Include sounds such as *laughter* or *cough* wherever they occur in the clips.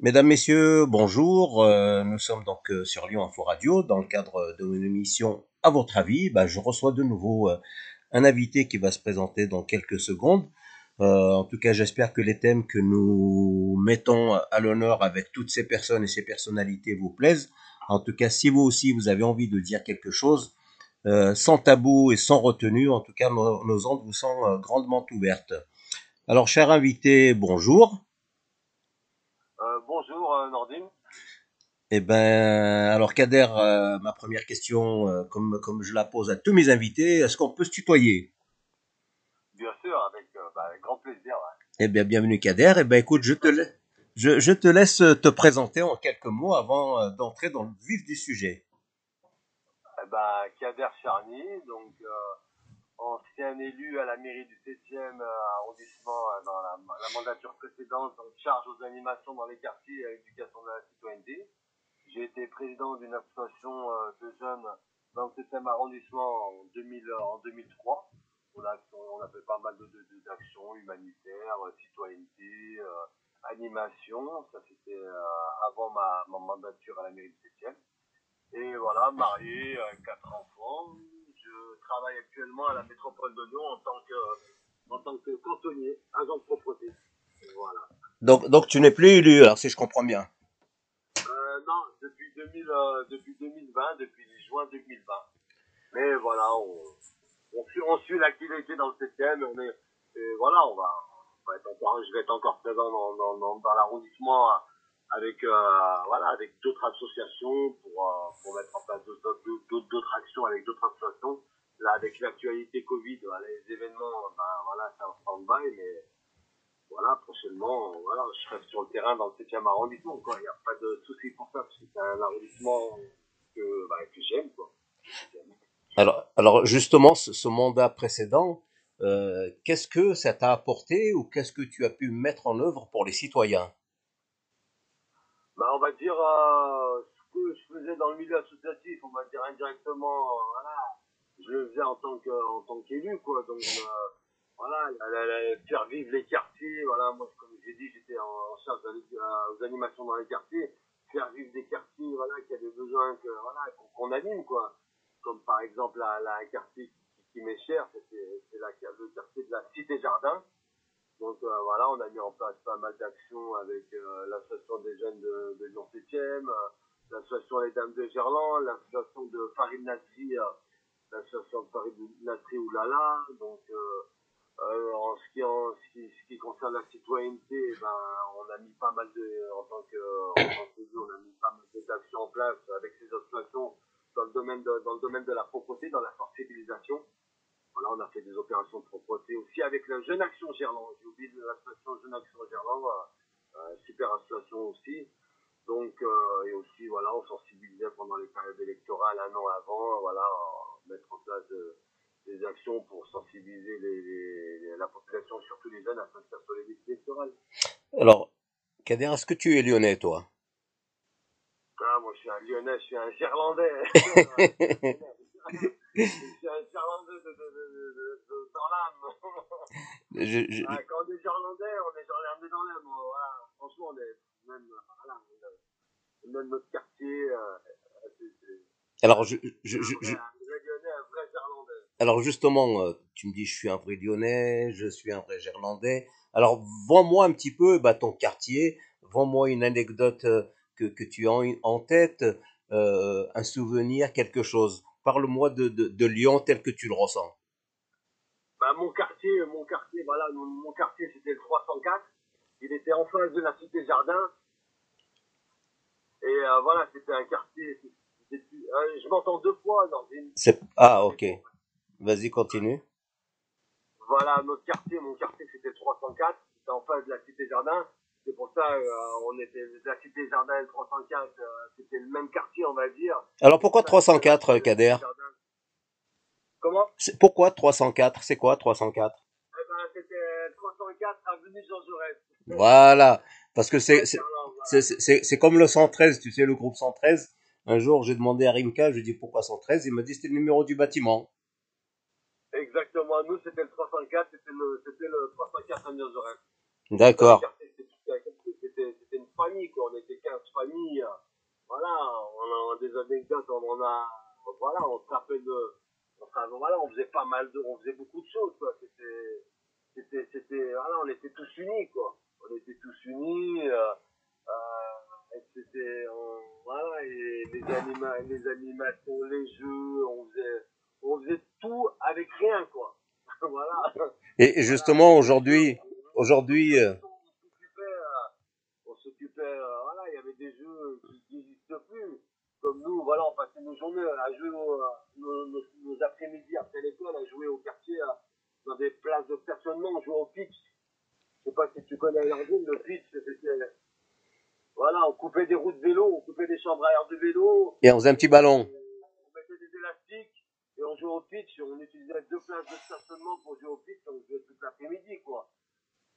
Mesdames, Messieurs, bonjour. Euh, nous sommes donc euh, sur Lyon Info Radio dans le cadre de mon émission À votre avis. Bah, je reçois de nouveau euh, un invité qui va se présenter dans quelques secondes. en tout cas, j'espère que les thèmes que nous mettons à l'honneur avec toutes ces personnes et ces personnalités vous plaisent. En tout cas, si vous aussi vous avez envie de dire quelque chose, sans tabou et sans retenue, en tout cas, nos, nos ondes vous sont grandement ouvertes. Alors, cher invité, bonjour. Nordine Eh ben, alors Kader, euh, ma première question, euh, comme, comme je la pose à tous mes invités, est-ce qu'on peut se tutoyer? Bien sûr, avec, euh, bah, grand plaisir. Eh bien, bienvenue Kader. Eh ben, écoute, je te, je, je, te laisse te présenter en quelques mots avant d'entrer dans le vif du sujet. Eh ben, Kader Charny, donc ancien élu à la mairie du 7e arrondissement dans la, mandature précédente, en charge aux animations dans les quartiers à l'éducation de la citoyenneté. J'ai été président d'une association euh, de jeunes dans le 7e arrondissement en, 2000, en 2003. On a, fait pas mal d'actions humanitaires, euh, citoyenneté, euh, animation. Ça, c'était avant ma, mandature à la mairie du 7e. Et voilà, marié, quatre enfants je travaille actuellement à la métropole de Lyon en tant que, en tant que cantonnier, agent de propreté. Voilà. Donc, donc tu n'es plus élu, alors si je comprends bien. Euh, non, depuis, 2000, euh, depuis 2020, depuis juin 2020. Mais voilà, on, on suit, on suit l'activité dans le 7e, on est, et voilà, on va, on va être encore, je vais être encore présent dans, dans, dans, dans l'arrondissement avec euh, voilà avec d'autres associations pour, euh, pour mettre en place d'autres actions avec d'autres associations. Là avec l'actualité Covid les événements ben voilà c'est un stand-by mais voilà prochainement voilà je serai sur le terrain dans le 7e arrondissement quoi. Il n'y a pas de souci pour ça parce que c'est un arrondissement que, bah, que j'aime quoi. Alors alors justement ce, ce mandat précédent euh, qu'est-ce que ça t'a apporté ou qu'est-ce que tu as pu mettre en œuvre pour les citoyens? Dire, euh, ce que je faisais dans le milieu associatif, on va dire indirectement, euh, voilà, je le faisais en tant que, en tant qu'élu, quoi. Donc, euh, voilà, faire vivre les quartiers, voilà, moi, comme j'ai dit, j'étais en, charge aux animations dans les quartiers, faire vivre des quartiers, voilà, qui avaient besoin que, voilà, qu'on anime, quoi. Comme par exemple, la, un quartier qui, qui m'est cher, c'est le quartier de la Cité Jardin donc euh, voilà, on a mis en place pas mal d'actions avec euh, l'association des jeunes de, de Lyon 7e, euh, l'association Les Dames de Gerland, l'association de Farid Natri, l'association de Farid Natri Oulala. Donc en ce qui en ce qui, ce qui concerne la citoyenneté, ben on a mis pas mal de en tant que en tant que on a mis pas mal d'actions en place avec ces associations dans le domaine de, dans le domaine de la propreté, dans la sensibilisation. Voilà, on a fait des opérations de propreté aussi avec la Jeune Action Gerland. J'ai oublié l'association Jeune Action Gerland, euh, super association aussi. Donc, euh, et aussi, voilà, on sensibilisait pendant les périodes électorales un an avant, voilà, mettre en place des actions pour sensibiliser les, la population, surtout les jeunes, à s'inscrire sur les listes électorales. Alors, Kader, est-ce que tu es lyonnais, toi? Ah, moi, je suis un lyonnais, je suis un gerlandais. *laughs* je suis un gerlandais de, de, de, de dans l'âme. je, je... Ah, quand on est gerlandais, on est gerlandais dans l'âme. Voilà. Franchement, on est même, voilà, même notre quartier. Euh, Alors, je, je, je, je... Alors justement, euh, tu me dis je suis un vrai Lyonnais, je suis un vrai Gerlandais. Alors vends-moi un petit peu bah, ton quartier, vends-moi une anecdote euh, que, que tu as en tête, euh, un souvenir, quelque chose. Parle-moi de, de, de, Lyon tel que tu le ressens. Bah, mon quartier, mon quartier, voilà, mon quartier c'était le 304. Il était en face de la cité Jardin. Et euh, voilà, c'était un quartier. Euh, je m'entends deux fois dans une. Ah, ok. Vas-y, continue. Voilà, notre quartier, mon quartier c'était le 304. C'était en face de la cité Jardin. C'est pour ça, euh, on était la cité Jardin 304, euh, c'était le même quartier, on va dire. Alors pourquoi 304, Kader? Comment? Pourquoi 304 C'est quoi 304 eh ben, C'était 304 avenue Jean Jaurès. Voilà, parce que c'est c'est comme le 113, tu sais, le groupe 113. Un jour, j'ai demandé à Rimka, je lui ai dit pourquoi 113 Il m'a dit c'était le numéro du bâtiment. Exactement, nous c'était le 304, c'était le, le 304 avenue Jaurès. D'accord. C'était une famille, quoi. On était 15 familles. Voilà, on a des anecdotes, on en a, voilà, on rappelle de, enfin, voilà, on faisait pas mal de, on faisait beaucoup de choses, quoi. C'était, c'était, c'était, voilà, on était tous unis, quoi. On était tous unis, euh, euh, c'était, voilà, et les, anima, les animations, les jeux, on faisait, on faisait tout avec rien, quoi. *laughs* voilà. Et justement, aujourd'hui, aujourd'hui, euh, On s'occupait, euh, on s'occupait, euh, voilà, il y avait des jeux qui n'existent plus. Comme nous, voilà, on passait nos journées à jouer, à- nos, nos, nos après-midi après l'école, à jouer au quartier, à- dans des places de stationnement, on jouait au pitch. Je sais pas si tu connais l'Ardine, le pitch, c'était, voilà, on coupait des routes de vélo, on coupait des chambres à air de vélo, et on faisait un petit ballon. on mettait des élastiques et on jouait au pitch. On utilisait deux places de stationnement pour jouer au pitch. On jouait toute l'après-midi, quoi.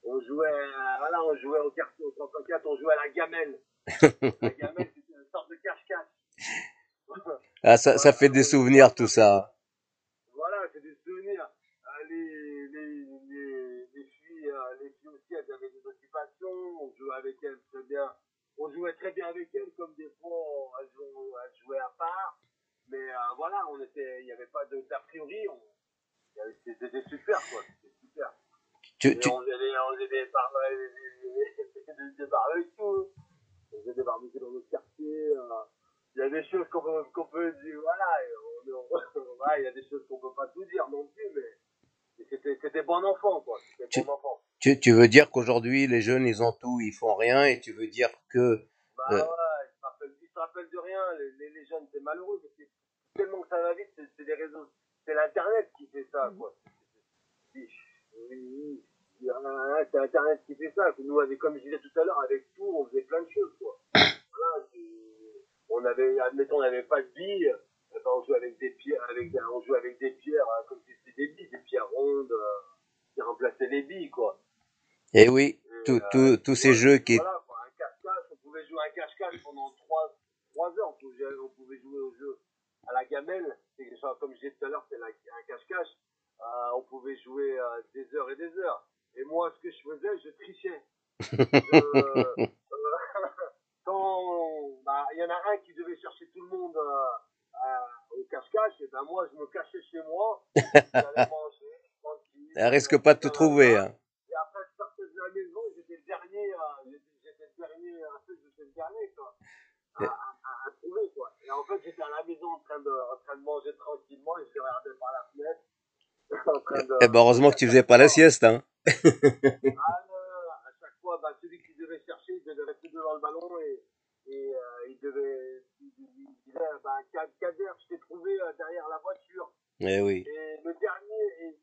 On jouait, voilà, on jouait au quartier, au 34, on jouait à la gamelle. *laughs* la gamelle, c'était une sorte de cache-cache. Ah, ça, ça fait des souvenirs, tout ça. voilà, c'est des souvenirs. Les, les, les, les filles, euh, les filles aussi, elles avaient des occupations. On jouait avec elles très bien. On jouait très bien avec elles, comme des fois, elles jouaient, elles jouaient à part. Mais euh, voilà, on était, il n'y avait pas de d'a priori. on- avait- C'était super, quoi. C'était super. Tu, tu, on faisait des, on faisait des, bar- des, des, barbecues. On faisait des barbecues dans notre quartier. euh. Il y a des choses qu'on peut, qu'on peut dire, voilà. on- il y a des choses qu'on peut pas tout dire non plus, mais c'était, c'était bon enfant, quoi. C'était Tu- bon enfant. tu, tu veux dire qu'aujourd'hui, les jeunes, ils ont tout, ils font rien, et tu veux dire que... Bah Euh. ouais, ils se rappellent, ils se rappellent de rien. Les, les, les jeunes, c'est malheureux. parce que tellement que ça va vite, c'est, c'est les réseaux, c'est l'internet qui fait ça, quoi. Oui, oui. Ah, C'est internet qui fait ça. Nous, avec, comme je disais tout à l'heure, avec tout, on faisait plein de choses, quoi. *coughs* Voilà, on avait, admettons, on n'avait pas de billes. eh ben, on jouait avec des pierres, avec, on jouait avec des pierres, hein, comme si c'était des billes, des pierres rondes, euh, qui remplaçaient les billes, quoi. Eh oui, Et, tous euh, tous- ces jeux qui... voilà, quoi, un cache-cache, on pouvait jouer à un cache-cache pendant 3, heures. On pouvait, on pouvait jouer au jeu à la gamelle. Comme je disais tout à l'heure, c'est un cache-cache. Euh, on pouvait jouer euh, des heures et des heures. Et moi, ce que je faisais, je trichais. *laughs* Je- euh, *laughs* quand bah, il y en a un qui devait chercher tout le monde euh, euh, au cache-cache, et ben moi, je me cachais chez moi. *laughs* J'allais manger, tranquille. Elle risque pas de te trouver. Hein. Et après, je sortais de la maison, j'étais le dernier, euh, j'étais le dernier, euh, j'étais le dernier, quoi. À- à trouver, quoi. Et en fait, j'étais à la maison en train de, en train de manger tranquillement et je regardais par la fenêtre. En train de, Eh ben, heureusement que tu faisais pas la sieste. Hein. Ah non, à chaque fois, bah, celui qui devait chercher, il devait rester devant le ballon et, et euh, il devait, il, il- disait, bah, Ka- Kader, je t'ai trouvé euh, derrière la voiture. Eh oui. Et le dernier, et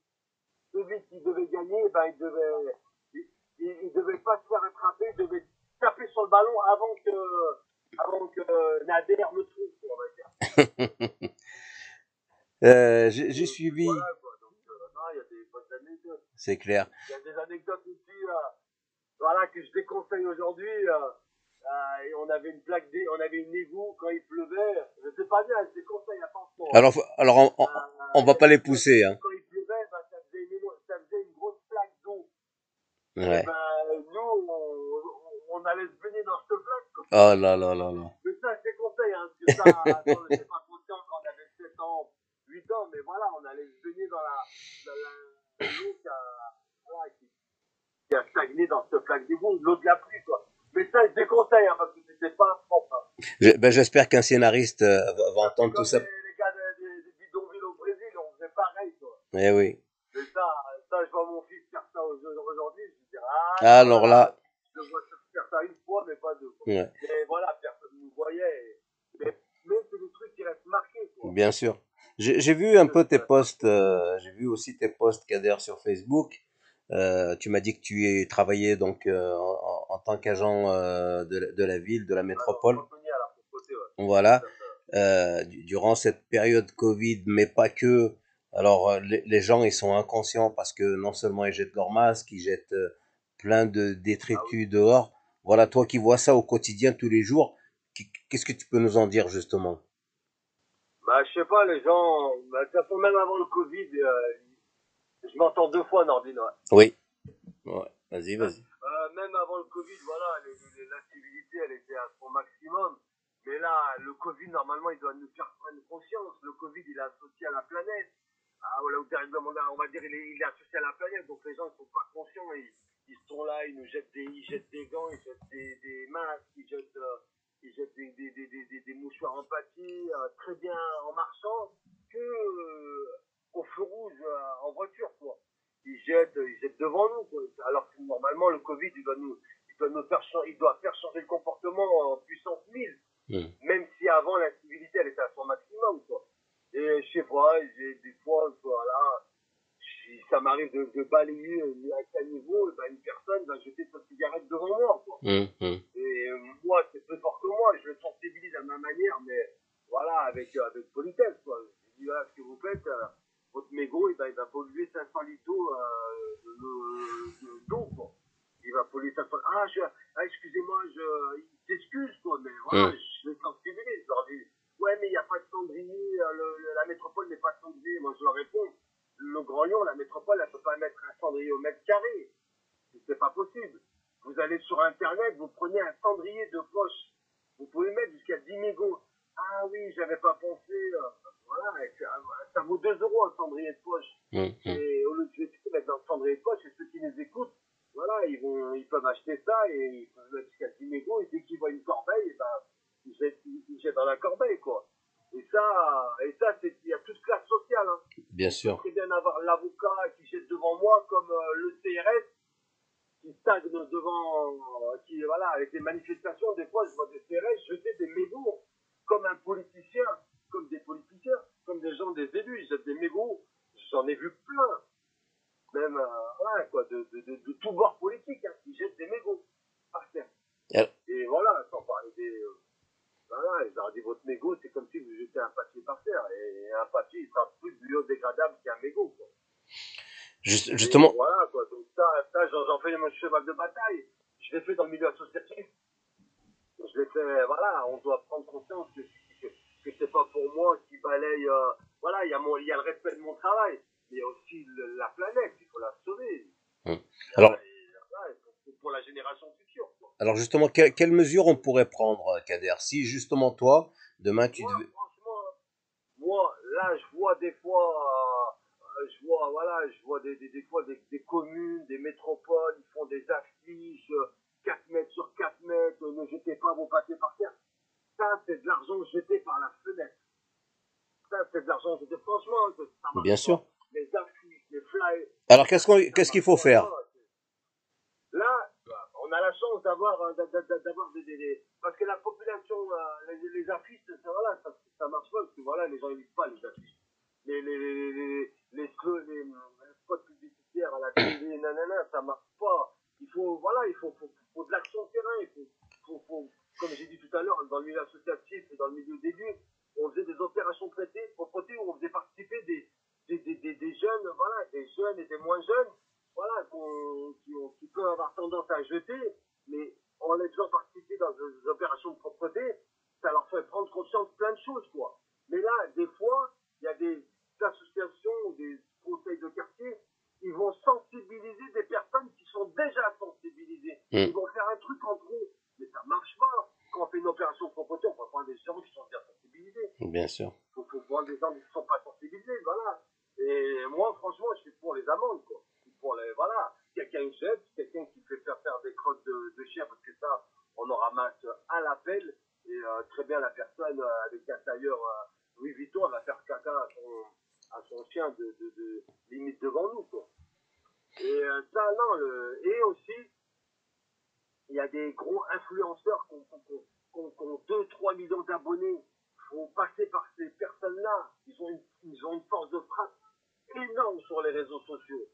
celui qui devait gagner, ben, il devait, il, devait pas se faire attraper, il devait taper sur le ballon avant que, avant que Nader me trouve, quoi, on va dire. *laughs* Euh, J'ai j'ai suivi, Voilà, quoi. Donc, euh, non, il y a des bonnes anecdotes. C'est clair. Il y a des anecdotes aussi, euh, voilà, que je déconseille aujourd'hui. Euh, euh, et on avait une plaque, d'- on avait une égout quand il pleuvait. Je sais pas bien, je déconseille, attention. Alors, alors on, on, Euh, on va pas les pousser. Hein. Quand il pleuvait, ben, ça, faisait une, ça faisait une grosse plaque d'eau. Ouais. Ben, nous, on, on allait se baigner dans cette plaque. quoi. Oh là là là là. Mais ça, je déconseille, hein, parce que ça, *laughs* on n'était pas conscient quand on avait 7 ans, 8 ans, mais voilà, on allait se baigner dans la, dans la, qui a, stagné dans cette plaque d'égout, l'eau de la pluie, quoi. Mais ça, je déconseille, hein, parce que c'était pas propre. Hein. Je- ben, J'espère qu'un scénariste euh, va, va entendre tout ça. Les, les gars des, des bidonvilles au Brésil, on faisait pareil, quoi. Eh oui. Mais ça, ça, je vois mon fils faire ça au- aujourd'hui, je me dis, ah, Ah, alors là, je vois faire ça une fois, mais pas deux. Quoi. ouais, Mais voilà, personne ne nous voyait. et- Mais, mais c'est des trucs qui restent marqués, quoi. bien sûr. J'ai vu un peu tes posts, euh, j'ai vu aussi tes posts Kader sur Facebook. Euh, tu m'as dit que tu es travaillé donc euh, en, en tant qu'agent euh, de, la- de la ville, de la métropole. Voilà. Euh, du- durant cette période Covid, mais pas que. Alors euh, les, les gens ils sont inconscients parce que non seulement ils jettent leur masque, ils jettent plein de détritus dehors. Voilà, toi qui vois ça au quotidien tous les jours, qu- qu'est-ce que tu peux nous en dire justement? Bah, je sais pas, les gens, bah, de toute façon, même avant le Covid, euh, je m'entends deux fois, ouais. Oui. Ouais, vas-y, vas-y. Euh, même avant le Covid, voilà, l'incivilité, elle était à son maximum. Mais là, le Covid, normalement, il doit nous faire prendre conscience. Le Covid, il est associé à la planète. Ah, voilà, on va dire, il est, il est, associé à la planète. Donc les gens ne sont pas conscients. Ils, ils, sont là, ils nous jettent des, ils jettent des gants, ils jettent des, des masques, ils jettent, euh, ils jettent des, des, des, des, mouchoirs en papier, euh, très bien en marchant, que euh, au feu rouge en voiture, quoi. Ils jettent, ils jettent devant nous, quoi. Alors que normalement, le Covid, il doit nous, il doit nous faire, il doit faire changer le comportement en puissance 1000. Mm. Même si avant l'incivilité elle était à son maximum quoi. Et je sais pas, j'ai des fois, voilà, ça m'arrive de, de, balayer à un niveau, et ben une personne va jeter sa cigarette devant moi quoi. Mm, mm. Et euh, moi c'est plus fort que moi, je le sensibilise à ma manière, mais voilà, avec, euh, avec politesse quoi. Je dis voilà ce que vous faites, euh, votre mégot, ben, il va polluer 500 litres d'eau d'eau quoi. Il va polluer 500 Ah, ah excusez-moi, je, il s'excuse quoi, mais voilà, je les sensibilise, je leur dis, ouais, mais il n'y a pas de cendrier, euh, la métropole n'est pas de cendrier. Moi, je leur réponds, le Grand Lyon, la métropole, elle ne peut pas mettre un cendrier au mètre carré. C'est pas possible. Vous allez sur Internet, vous prenez un cendrier de poche. Vous pouvez mettre jusqu'à 10 mégots. Ah oui, j'avais pas pensé. Euh, voilà, ça vaut 2 euros un cendrier de poche. Mmh, mmh. Et au lieu de mettre dans le cendrier de poche, et ceux qui nous écoutent, voilà, ils, vont, ils peuvent acheter ça et ils peuvent mettre jusqu'à 10 mégots. Et dès qu'ils voient une corbeille, et ben, ils jettent, dans la corbeille, quoi. Et ça, et ça, c'est, il y a toute classe sociale. Hein. Bien sûr. C'est bien avoir l'avocat qui jette devant moi, comme euh, le CRS, qui stagne devant, euh, qui, voilà, avec des manifestations, des fois, je vois des CRS jeter des mégots, comme un politicien, comme des politiciens, comme des gens, des élus, ils jettent des mégots. J'en ai vu plein. Même, euh, quoi, de, de, de, de, tout bord politique, hein, qui jettent des mégots par terre. Et voilà, sans parler des, voilà, ils ont dit votre mégot, c'est comme si vous jetez un papier par terre. Et un papier, il sera plus biodégradable qu'un mégot. Quoi. justement. voilà, quoi. Donc ça, ça j'en fais mon cheval de bataille. Je l'ai fait dans le milieu associatif. Je l'ai fait, voilà, on doit prendre conscience que, que, c'est pas pour moi qui balaye. Euh, voilà, il y, a il y a le respect de mon travail. Mais il y a aussi la planète, il faut la sauver. Hum. Alors. pour la génération future. Justement, quelles mesures on pourrait prendre, Kader Si justement toi, demain tu moi, Franchement, moi, là, je vois des fois, euh, je vois, voilà, je vois des, des, des fois des, des, communes, des métropoles, ils font des affiches, 4 euh, mètres sur 4 mètres, ne jetez pas vos papiers par terre. Ça, c'est de l'argent jeté par la fenêtre. Ça, c'est de l'argent jeté. Franchement, ça Bien sûr. Les affiches, les flyers. Alors, qu'est-ce qu'il faut faire? On a la chance d'avoir euh, d'avoir des, des, parce que la population euh, les, les affiches ça, voilà ça, ça marche pas parce que voilà les gens ils lisent pas les affiches les les les les, les, les, spots publicitaires à la télé *coughs* nanana ça marche pas. Il faut voilà il faut faut, faut de l'action terrain il faut, faut, faut comme j'ai dit tout à l'heure dans le milieu associatif et dans le milieu des lieux on faisait des opérations traitées propreté où on faisait participer des des, des, des, des jeunes voilà des jeunes et des moins jeunes voilà, qui, qui, peuvent avoir tendance à jeter, mais en toujours participé dans des opérations de propreté, ça leur fait prendre conscience de plein de choses, quoi. Mais là, des fois, il y a des associations ou des conseils de quartier, ils vont sensibiliser des personnes qui sont déjà sensibilisées. Mm. Ils vont faire un truc entre eux, mais ça marche pas. Quand on fait une opération de propreté, on va prendre des gens qui sont déjà sensibilisés. Bien sûr. Il faut, faut prendre des gens qui ne sont pas sensibilisés, voilà. Et moi, franchement, je suis pour les amendes, quoi pour les, voilà, quelqu'un jette, quelqu'un qui fait faire des crottes de, chien, parce que ça, on en ramasse à l'appel, et euh, très bien la personne euh, avec un tailleur euh, Louis Vuitton, elle va faire caca à son, à son chien de, limite devant nous, quoi. Et ça, non, et aussi, il y a des gros influenceurs qui ont, ont 2-3 millions d'abonnés, font passer par ces personnes-là, ils ont, une, ils ont une force de frappe énorme sur les réseaux sociaux.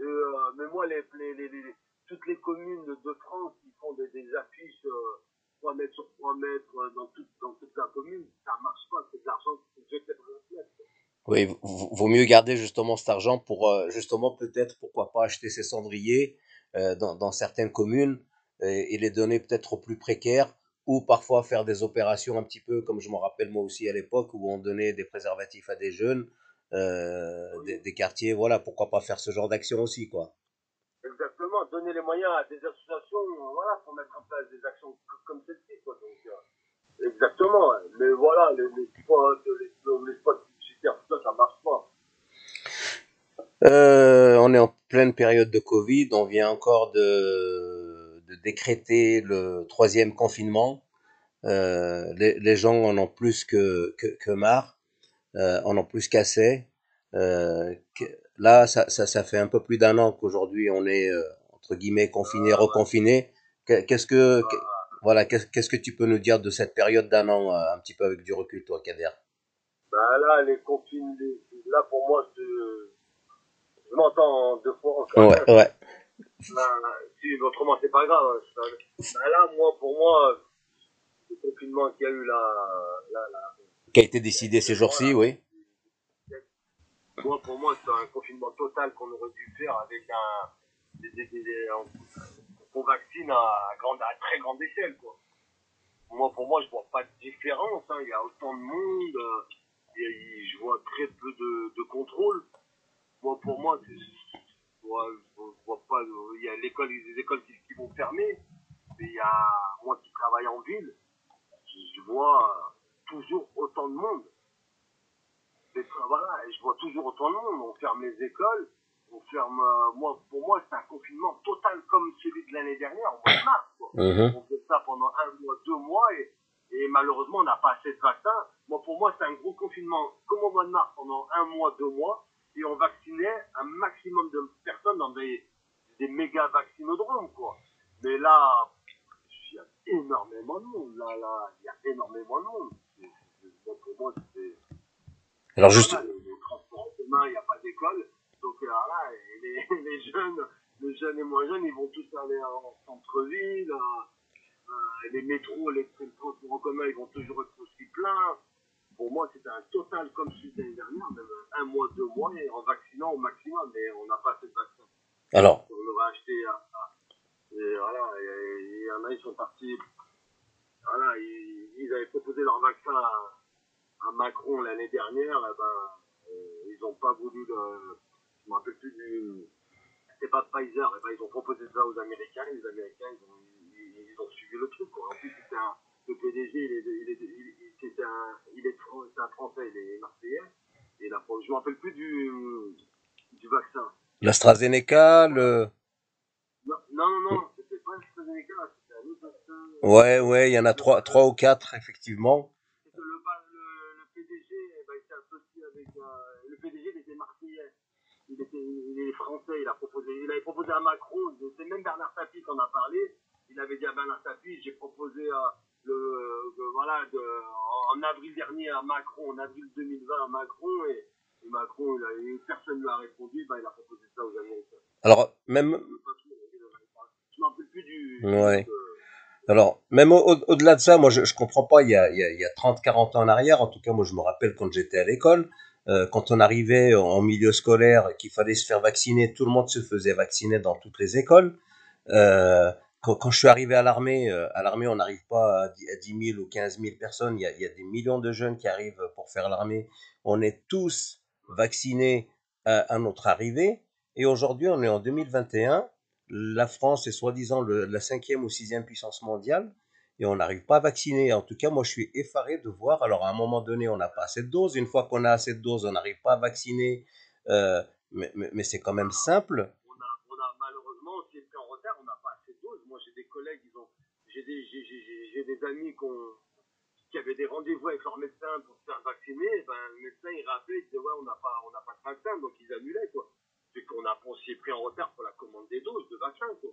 Euh, mais moi, toutes les communes de France qui font des, affiches euh, 3 mètres sur 3 mètres euh, dans, toute, dans toute la commune, ça marche pas. C'est de l'argent qui est jeté dans Oui, vaut mieux garder justement cet argent pour euh, justement peut-être pourquoi pas acheter ces cendriers euh, dans, dans, certaines communes et, les donner peut-être aux plus précaires ou parfois faire des opérations un petit peu comme je me rappelle moi aussi à l'époque où on donnait des préservatifs à des jeunes euh, des, des, quartiers, voilà, pourquoi pas faire ce genre d'action aussi, quoi. Exactement, donner les moyens à des associations, voilà, pour mettre en place des actions comme celle-ci, quoi. Donc, euh, exactement. Mais voilà, les, les spots, les, les spots publicitaires, tout ça, ça marche pas. Euh, on est en pleine période de Covid, on vient encore de, de décréter le troisième confinement. Euh, les, les, gens en ont plus que, que, que marre, euh, en ont plus qu'assez. Euh, là, ça, ça, ça, fait un peu plus d'un an qu'aujourd'hui on est euh, entre guillemets confiné, reconfiné. Qu'est-ce que, voilà, qu'est-ce que tu peux nous dire de cette période d'un an, euh, un petit peu avec du recul, toi, Kader? Bah là, les confinés, là pour moi, je m'entends deux fois encore. Ouais, ouais. Là, *laughs* si, autrement, c'est pas grave. Bah là, moi, pour moi, le confinement qu'il y a eu là, là, là qui a été décidé ces jours-ci, oui. Moi, pour moi, c'est un confinement total qu'on aurait dû faire avec un, des, des, des, on vaccine à, grande, à très grande échelle, quoi. Moi, pour moi, je vois pas de différence. Hein. Il y a autant de monde, euh, et je vois très peu de, de contrôle. Moi, pour moi, je vois, je vois pas. Il y a l'école, les écoles qui, qui, vont fermer. Mais il y a moi qui travaille en ville, je, je vois toujours autant de monde. Et, voilà, et je vois toujours autant de monde. On ferme les écoles, on ferme. Euh, moi, pour moi, c'est un confinement total comme celui de l'année dernière, au mois de mars. Quoi. Mhm. On fait ça pendant un mois, deux mois, et, et malheureusement, on n'a pas assez de vaccins. Moi, pour moi, c'est un gros confinement comme au mois de mars pendant un mois, deux mois, et on vaccinait un maximum de personnes dans des, des méga vaccinodromes, quoi. Mais là, il y a énormément de monde. Là, là, il y a énormément de monde. Pour moi, c'est. Alors juste, les, transports commun, il n'y a pas d'école. Donc euh, là, *laughs* les, les jeunes, les jeunes et moins jeunes, ils vont tous aller en centre-ville. euh, euh, les métros, les transports en commun, ils vont toujours être aussi pleins. Pour moi, c'était un total comme celui de l'année dernière, même un mois, deux mois, et en vaccinant au maximum, mais on n'a pas assez de vaccins. alors, On aurait acheté. et voilà, il y en a, ils sont partis. Voilà, ils, ils avaient proposé leur vaccin à, à Macron l'année dernière, et ben, euh, ils n'ont pas voulu le. Je me rappelle plus du. C'était pas Pfizer, et ben, ils ont proposé ça aux Américains, et les Américains, ils ont, ils, ils ont suivi le truc, quoi. En plus, c'était un, le PDG, il est, il est, il, il, c'était un, il est, c'est un Français, il est Marseillais, et là, je me rappelle plus du, du vaccin. l'AstraZeneca, le, Non, non, non, non, c'était pas AstraZeneca, c'était un autre vaccin. ouais, ouais, il y en a trois, trois ou quatre effectivement. C'est que le, ba- le, le PDG, eh ben, il s'est associé avec. euh, le PDG, il était marseillais. Il, était, il est français, il a proposé. Il avait proposé à Macron, c'est même Bernard Tapie qu'on a parlé. Il avait dit à Bernard Tapie, j'ai proposé euh, le, euh, voilà, de, en, en avril dernier à Macron, en avril 2020 à Macron, et, et Macron, il a, et personne ne lui a répondu, ben, il a proposé ça aux Américains. Alors même, Je m'en plus du. Ouais. euh, alors même au- au- au-delà de ça, moi je, je comprends pas. Il y a, il y a, il y a 30, 40 ans en arrière, en tout cas moi je me rappelle quand j'étais à l'école, euh, quand on arrivait en milieu scolaire, qu'il fallait se faire vacciner, tout le monde se faisait vacciner dans toutes les écoles. Euh, quand, quand je suis arrivé à l'armée, euh, à l'armée on n'arrive pas à 10 à 10 000 ou 15 000 personnes. Il y, a, il y a des millions de jeunes qui arrivent pour faire l'armée. On est tous vaccinés à, à notre arrivée. Et aujourd'hui, on est en 2021. La France est soi-disant la cinquième ou sixième puissance mondiale et on n'arrive pas à vacciner. En tout cas, moi, je suis effaré de voir. Alors, à un moment donné, on n'a pas assez de doses. Une fois qu'on a assez de doses, on n'arrive pas à vacciner. Euh, mais c'est quand même simple. on a, on a malheureusement, on est en retard, on n'a pas assez de doses. Moi, j'ai des collègues, j'ai des, amis qui, avaient des rendez-vous avec leur médecin pour se faire vacciner. Ben, le médecin, il rappelait, il disait, ouais, on n'a pas, on n'a pas de vaccin, donc ils annulaient, quoi. C'est qu'on a, on s'y est pris en retard pour la commande des doses de vaccins, quoi.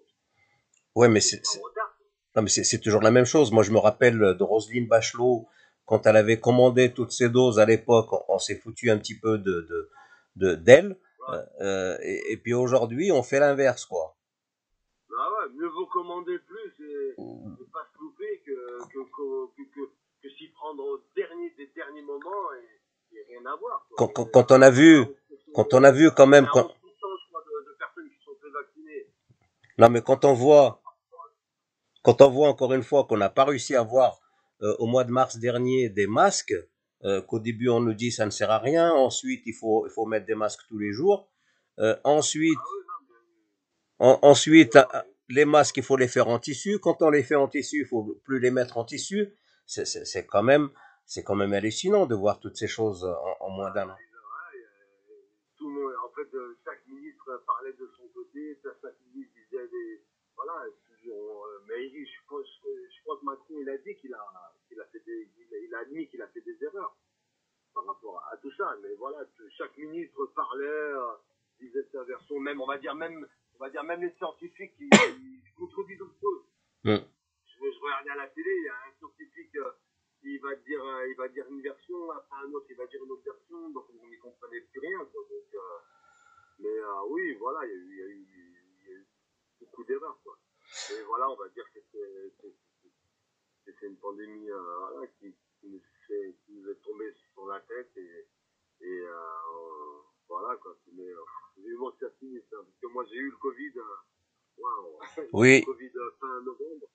Ouais, mais c'est toujours la même chose. Moi, je me rappelle de Roselyne Bachelot quand elle avait commandé toutes ces doses à l'époque. On, on s'est foutu un petit peu de de de- d'elle. Ouais. Euh, et, et puis aujourd'hui, on fait l'inverse, quoi. Ah ouais, mieux vaut commander plus et, et pas se louper que, que, que, que, que, que s'y prendre au dernier des derniers moments et, et rien à voir. Quand, quand, quand on a vu, quand on a vu quand même, quand, 11%, je crois, de, de personnes qui sont fait vacciner. Non mais quand on voit, quand on voit encore une fois qu'on n'a pas réussi à avoir euh, au mois de mars dernier des masques, euh, qu'au début on nous dit ça ne sert à rien, ensuite il faut il faut mettre des masques tous les jours, euh, ensuite ensuite, les masques, il faut les faire en tissu. Quand on les fait en tissu, il faut plus les mettre en tissu. C'est quand même, c'est quand même hallucinant de voir toutes ces choses en, moins d'un an. Tout le monde, en fait, euh, chaque ministre parlait de son côté, disait des, voilà, euh, mais je crois, je crois que Macron, il a dit qu'il a, qu'il a fait des, il a admis qu'il a fait des erreurs par rapport à tout ça. Mais voilà, chaque ministre parlait, euh, disait sa version, même, on va dire, même, on va dire, même les scientifiques qui, contredisent eux. Mm. Je, je regardais à la télé, il y a un scientifique, euh, il va dire, il va dire une version, après un autre, il va dire une autre version, donc on n'y comprenait plus rien, quoi. Donc, mais oui, voilà, y a y a eu, il y a eu beaucoup d'erreurs, quoi. Et voilà, on va dire que c'est une pandémie voilà, qui, qui, nous fait, qui nous est tombée sur la tête et, et euh, voilà quoi. Mais euh, que ça finisse, hein, parce que moi j'ai eu le Covid, euh, waouh, oui. *laughs* le Covid fin novembre,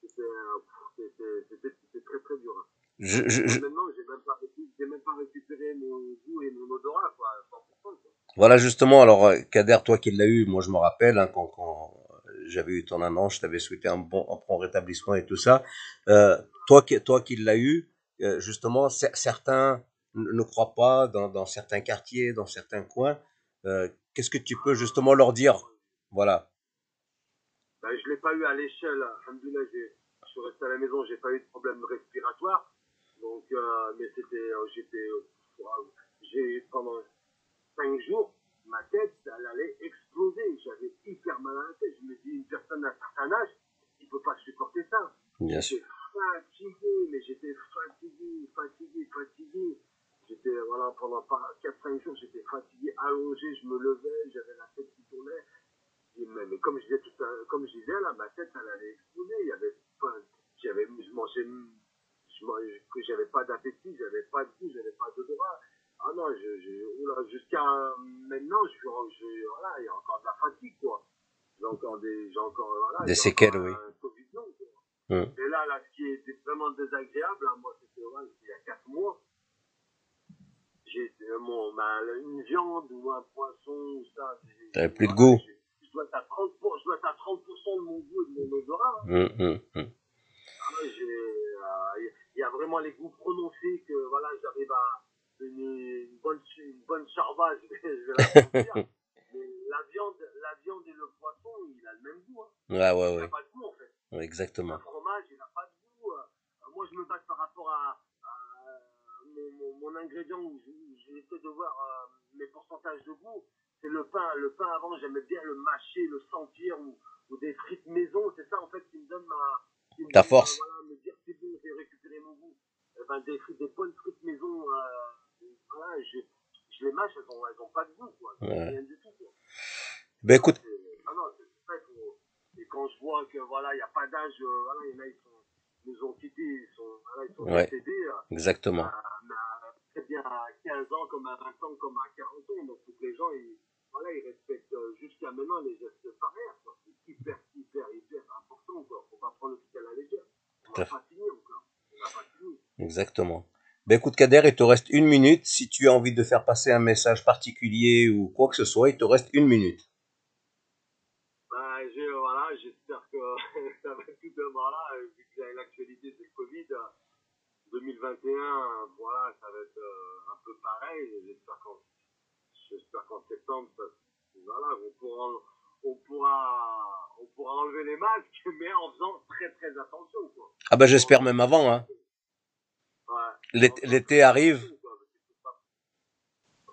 c'était très très dur. Hein. Je, je, je... Maintenant, j'ai même, pas, même pas récupéré mon goût et mon odorat, quoi, 100%. Quoi. Voilà, justement, alors, Kader, toi qui l'as eu, moi je me rappelle, hein, quand, quand j'avais eu ton annonce, je t'avais souhaité un bon, un bon rétablissement et tout ça. Euh, toi, qui, toi qui l'as eu, euh, justement, certains ne croient pas dans, dans, certains quartiers, dans certains coins. Euh, Qu'est-ce que tu peux justement leur dire? Voilà. Ben, je ne l'ai pas eu à l'échelle. Je suis resté à la maison, j'ai pas eu de problème respiratoire. Donc, euh, mais c'était, euh, j'étais, euh, j'ai pendant cinq jours, ma tête, elle allait exploser. J'avais hyper mal à la tête. Je me dis, une personne d'un certain âge, il ne peut pas supporter ça. Bien sûr. fatigué, mais j'étais fatigué, fatigué, fatigué. J'étais, voilà, pendant 4-5 jours, j'étais fatigué, allongé, je me levais, j'avais la tête qui tournait. mais, comme je disais tout à, comme je disais, là, ma tête, elle allait exploser. Il y avait, j'avais, je mangeais, je j'avais pas d'appétit, j'avais pas de goût, j'avais pas d'odorat. Ah non, je, je, jusqu'à maintenant, je suis, voilà, il y a encore de la fatigue, quoi. J'ai encore des, j'ai encore, voilà, des séquelles, oui. Hum. Et là, là, ce qui était vraiment désagréable, hein, moi, c'était il y a 4 mois. J'ai mon, ma, une viande ou un poisson ou ça. T'avais plus de goût. Je dois être à 30%, je dois être à 30 de mon goût et de mon odorat. Hein. Hum, hum, hum. Ah, il y a vraiment les goûts prononcés que voilà, j'arrive à une, une, bonne, une bonne charba, je vais, *laughs* je vais la. *laughs* Mais la viande, la viande et le poisson, il a le même goût. Hein. Ouais, ouais, ouais. Il n'a pas de goût en fait. Ouais, exactement. Le fromage, il n'a pas de goût. Euh, moi, je me base par rapport à, à mon, mon, mon, ingrédient où j'essaie de voir euh, mes pourcentages de goût. C'est le pain. Le pain avant, j'aimais bien le mâcher, le sentir ou, ou des frites maison. C'est ça en fait qui me donne ma. Ta force. Voilà, me dire c'est bon, j'ai récupéré mon goût. Ben, des, des bonnes frites maison. Euh, voilà, je, je les mâche, elles n'ont pas de goût. Quoi. Ouais. Rien du tout. Quoi. Ben écoute. Ah non, c'est vrai Et quand je vois que voilà, il n'y a pas d'âge, euh, voilà, il y en a, ils sont, nous ont quittés, ils sont, voilà, ils sont Ouais. décédés. euh, Exactement. à- très bien à 15 ans, comme à 20 ans, comme à 40 ans. Donc, que les gens, ils, voilà, ils respectent euh, jusqu'à maintenant les gestes barrières. C'est hyper, hyper, hyper important. Quoi. Faut pas prendre le truc à la légère. On n'a pas fini encore. On n'a pas fini. Exactement. Ben écoute Kader, il te reste une minute. Si tu as envie de faire passer un message particulier ou quoi que ce soit, il te reste une minute. J'ai- voilà, j'espère que *laughs* ça va tout demain là, euh, vu que l'actualité c'est le Covid. euh, 2021, euh, voilà, ça va être un peu pareil. J'espère qu'en, j'espère qu'en septembre, ça, voilà, on pourra, on pourra, on pourra enlever les masques, *laughs* mais en faisant très très attention, quoi. Ah ben j'espère même avant. Hein. Ouais. L'été- arrive.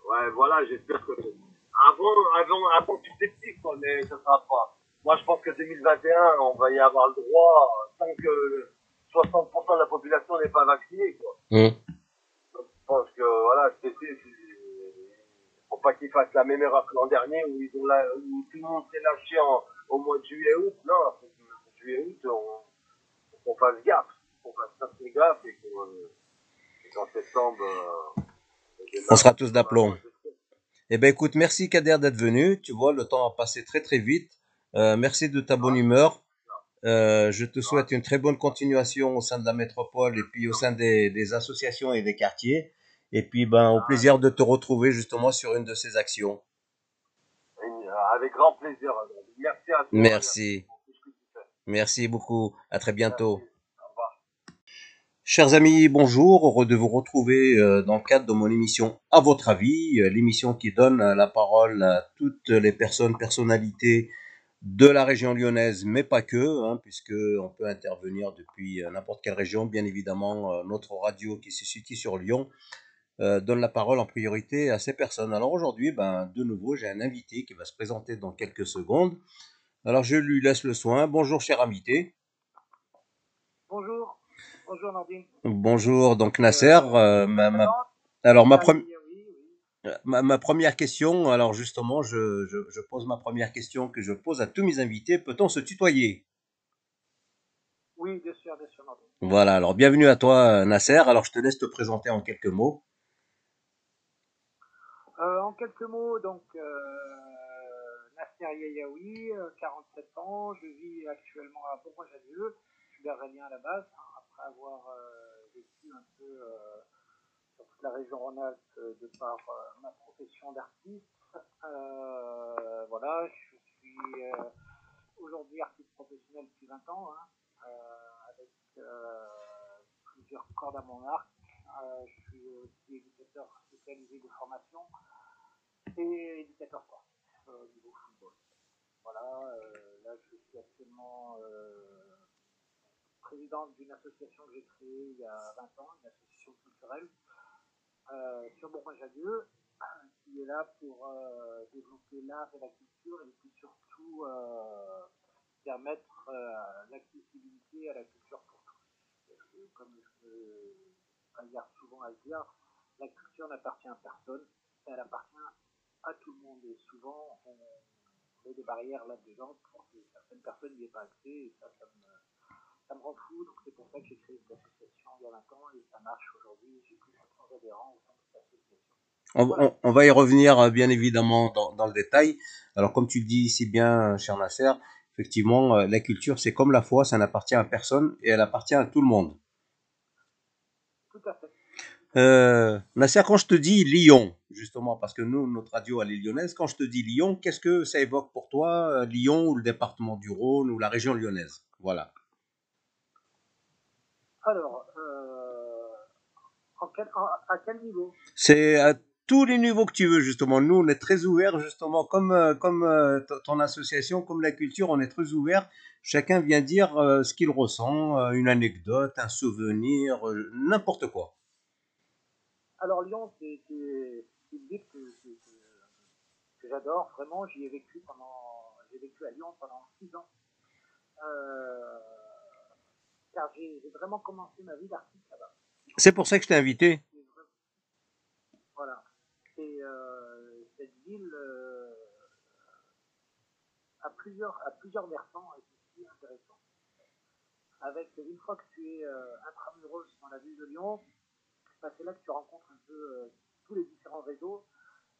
Ouais, voilà, j'espère que avant, avant, avant tout est petit, quoi, mais ça sera pas. Moi, je pense que 2021, on va y avoir le droit tant que 60% de la population n'est pas vaccinée, quoi. Hum. Je pense que voilà, c'est- pas qu'ils fassent la même erreur que l'an dernier où ils ont la, où tout le monde s'est lâché en, au mois de juillet août. Non, faut que juillet août, on, qu'on fasse gaffe, qu'on fasse très gaffe et qu'en septembre, euh, On sera tous d'aplomb. Eh ben écoute, merci Kader d'être venu. Tu vois, le temps a passé très très vite. Euh, merci de ta bonne humeur. Euh, je te souhaite une très bonne continuation au sein de la métropole et puis au sein des associations et des quartiers. Et puis ben au plaisir de te retrouver justement sur une de ces actions. Avec grand plaisir. Merci à toi. Merci. Merci beaucoup. À très bientôt. Merci. Au revoir. Chers amis, bonjour. Heureux de vous retrouver euh, dans le cadre de mon émission À votre avis, euh, l'émission qui donne euh, la parole à toutes les personnes, personnalités de la région lyonnaise, mais pas que, hein, puisque on peut intervenir depuis n'importe quelle région. Bien évidemment, notre radio qui se situe sur Lyon euh, donne la parole en priorité à ces personnes. Alors aujourd'hui, ben, de nouveau, j'ai un invité qui va se présenter dans quelques secondes. Alors je lui laisse le soin. Bonjour, cher invité. Bonjour, bonjour Nordine. Bonjour, donc Nasser. euh, ma, ma- Présente alors ma, pre- première question, alors justement, je, je, je pose ma première question que je pose à tous mes invités. Peut-on se tutoyer? Oui, bien sûr, bien sûr Nordine. Voilà, alors bienvenue à toi Nasser. Alors je te laisse te présenter en quelques mots. Euh, en quelques mots, donc euh, Nasser Yayaoui, euh, 47 ans, je vis actuellement à Bourgoin-Jallieu, je suis berlin à la base, hein, après avoir euh, vécu un peu euh, sur toute la région Rhône-Alpes euh, de par euh, ma profession d'artiste. Euh, voilà, je suis euh, aujourd'hui artiste professionnel depuis 20 ans, hein, euh, avec euh, plusieurs cordes à mon arc. Euh, je suis aussi éducateur spécialisé de formation et éducateur sportif euh, au niveau football. Voilà, euh, là je suis actuellement euh, présidente d'une association que j'ai créée il y a 20 ans, une association culturelle euh, sur Bourgoin-Jallieu, qui est là pour euh, développer l'art et la culture et puis surtout euh, permettre euh, l'accessibilité à la culture pour tous. Comme je regarde souvent à dire, la culture n'appartient à personne, elle appartient à tout le monde. Et souvent, on met des barrières là-dedans pour que certaines personnes n'y aient pas accès. Et ça, ça me, ça me rend fou. Donc c'est pour ça que j'ai créé cette association il y a 20 ans et ça marche aujourd'hui. J'ai plus de 700 adhérents au sein de cette association. On, on- on va y revenir euh, bien évidemment dans, dans le détail. Alors comme tu le dis si bien, euh, cher Nasser, effectivement, euh, la culture, c'est comme la foi, ça n'appartient à personne et elle appartient à tout le monde. Euh, Nasser, quand je te dis Lyon, justement, parce que nous, notre radio, elle est lyonnaise, quand je te dis Lyon, qu'est-ce que ça évoque pour toi, euh, Lyon ou le département du Rhône ou la région lyonnaise? Voilà. Alors, euh, en quel- en- à quel niveau? C'est à tous les niveaux que tu veux, justement. Nous, on est très ouverts, justement, comme, euh, comme ton association, comme la culture, on est très ouverts. Chacun vient dire euh, ce qu'il ressent, euh, une anecdote, un souvenir, euh, n'importe quoi. Alors Lyon, c'est une ville que, que, que- que j'adore vraiment. J'y ai vécu pendant, j'ai vécu à Lyon pendant six ans. Euh, car j'ai vraiment commencé ma vie d'artiste là-bas. C'est pour ça que je t'ai invité. Voilà. Et euh, cette ville euh, a plusieurs a plusieurs versants et c'est aussi intéressant. Avec une fois que tu es intramuros dans la ville de Lyon, c'est là que tu rencontres un peu euh, tous les différents réseaux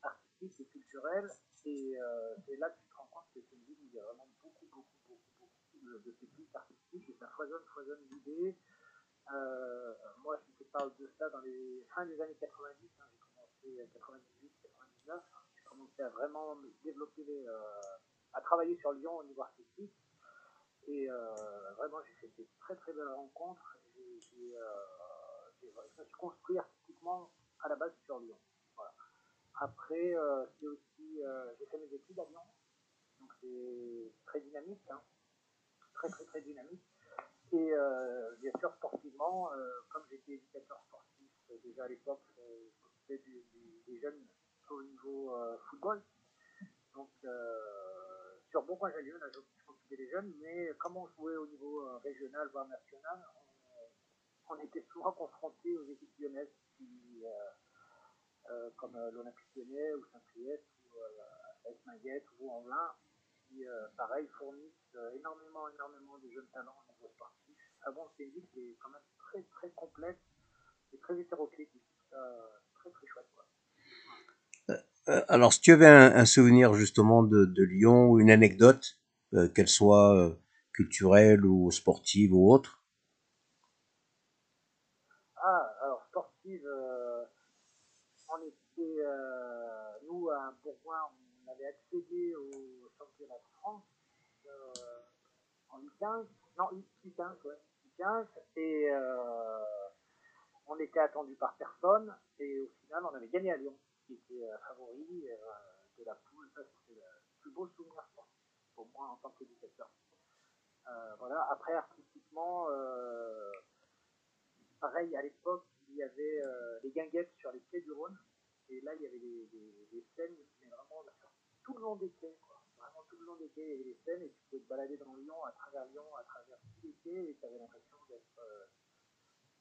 artistiques et culturels. Et euh, c'est là que tu te rends compte que c'est une ville où il y a vraiment beaucoup, beaucoup, beaucoup, beaucoup de, de pépites artistiques et ça foisonne, foisonne d'idées. Euh, moi, je te parle de ça dans les fins des années 90. hein, j'ai commencé à 98, 99. J'ai commencé à vraiment me développer, euh, à travailler sur Lyon au niveau artistique. Et euh, vraiment, j'ai fait des très très belles rencontres. Je suis construit artistiquement à la base sur Lyon. Après, euh, c'est aussi, euh, j'ai fait mes études à Lyon, donc c'est très dynamique, hein. très très très dynamique. Et euh, bien sûr, sportivement, comme j'étais éducateur sportif déjà à l'époque, du- du- des jeunes au niveau football. Donc, sur Bourgoin-Jallieu, là, je m'occupais des jeunes, mais comme on jouait au niveau régional, voire national, on, on était souvent confrontés aux équipes lyonnaises qui, euh, euh, comme euh, l'Olympique lyonnais ou Saint-Priest ou euh, AS Maguette ou Anvelin, qui, euh, pareil, fournissent énormément, énormément de jeunes talents au niveau sportif. Ah bon, c'est une ville qui est quand même très, très complète et très hétéroclite. Très, très chouette, quoi. Euh, alors, si tu avais un, un souvenir justement de, de Lyon une anecdote, euh, qu'elle soit euh, culturelle ou sportive ou autre, Ah, alors euh, on était, euh, nous à Bourgoin, on avait accédé au championnat de France euh, en U15, non U15, ouais, U15, et on était attendu par personne, et au final, on avait gagné à Lyon, qui était favori de la poule. C'était le plus beau souvenir pour moi en tant qu'éducateur. Voilà. Après, artistiquement, pareil, à l'époque, il y avait euh, les guinguettes sur les quais du Rhône. Et là, il y avait des, des, des scènes, mais vraiment tout le long des quais. Vraiment tout le long des quais, il y avait des scènes, et tu pouvais te balader dans Lyon, à travers Lyon, à travers tous les quais, et tu avais l'impression d'être euh,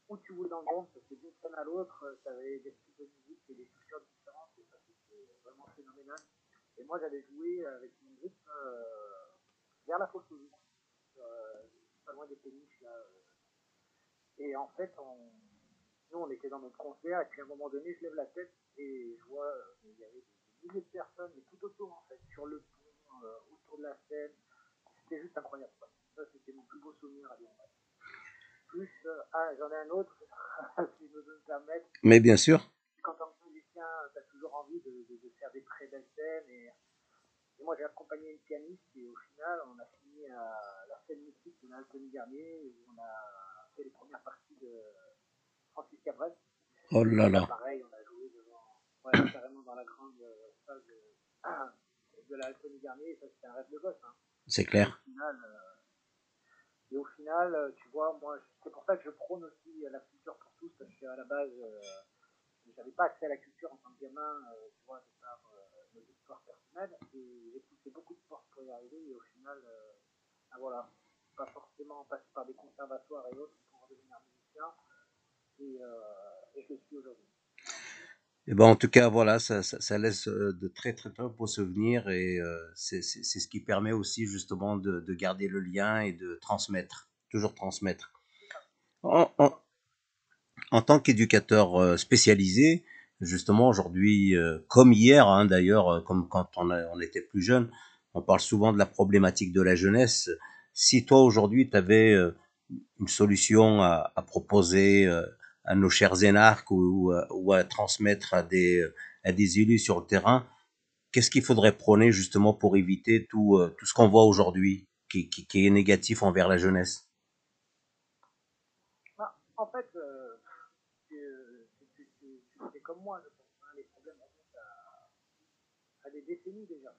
où tu voulais dans le monde, parce que d'une scène à l'autre, tu avais des styles de musique et des cultures différentes, et ça, c'était vraiment phénoménal. Et moi, j'avais joué avec une groupe euh, vers la fosse euh, pas loin des péniches, là. euh. Et en fait, on, nous, on était dans notre concert, et puis à un moment donné, je lève la tête, et je vois, euh, il y avait des milliers de personnes, mais tout autour, en fait, sur le pont, euh, autour de la scène. C'était juste incroyable. Ça, c'était mon plus beau souvenir à Lyon. Plus, euh, ah, j'en ai un autre, *laughs* si je me permettre. Mais bien sûr. Quand on est musicien, tu as toujours envie de, de, de faire des très belles scènes. Et, et moi, j'ai accompagné une pianiste, et au final, on a fini à la scène mythique de l'Altony Garnier, où on a fait les premières parties de Francis Cabrel. Oh là là. Pareil, on a joué devant, ouais, *coughs* carrément dans la grande euh, salle de, *coughs* de la Altonie Garnier, et ça c'était un rêve de gosse. Hein. C'est clair. Au final, euh, et au final, euh, tu vois, moi, c'est pour ça que je prône aussi euh, la culture pour tous, parce qu'à la base, euh, j'avais pas accès à la culture en tant que gamin, euh, tu vois, de par euh, mes histoires personnelles, et j'ai poussé beaucoup de portes pour y arriver, et au final, euh, ah, voilà, pas forcément passer par des conservatoires et autres pour devenir musicien, et, euh. Et ben en tout cas voilà, ça, ça, laisse euh, de très très très beaux souvenirs et euh, c'est ce qui permet aussi justement de, de garder le lien et de transmettre, toujours transmettre. En, en, en tant qu'éducateur euh, spécialisé, justement aujourd'hui, comme hier hein, d'ailleurs, comme quand on, était plus jeune, on parle souvent de la problématique de la jeunesse. Si toi aujourd'hui tu avais une solution à, proposer à nos chers énarques ou, ou, à, transmettre à des, à des élus sur le terrain, qu'est-ce qu'il faudrait prôner justement pour éviter tout, euh, tout ce qu'on voit aujourd'hui qui, qui, qui est négatif envers la jeunesse? Bah, en fait, euh, c'est- c'est comme moi, je pense. hein, les problèmes remontent à, à des décennies déjà.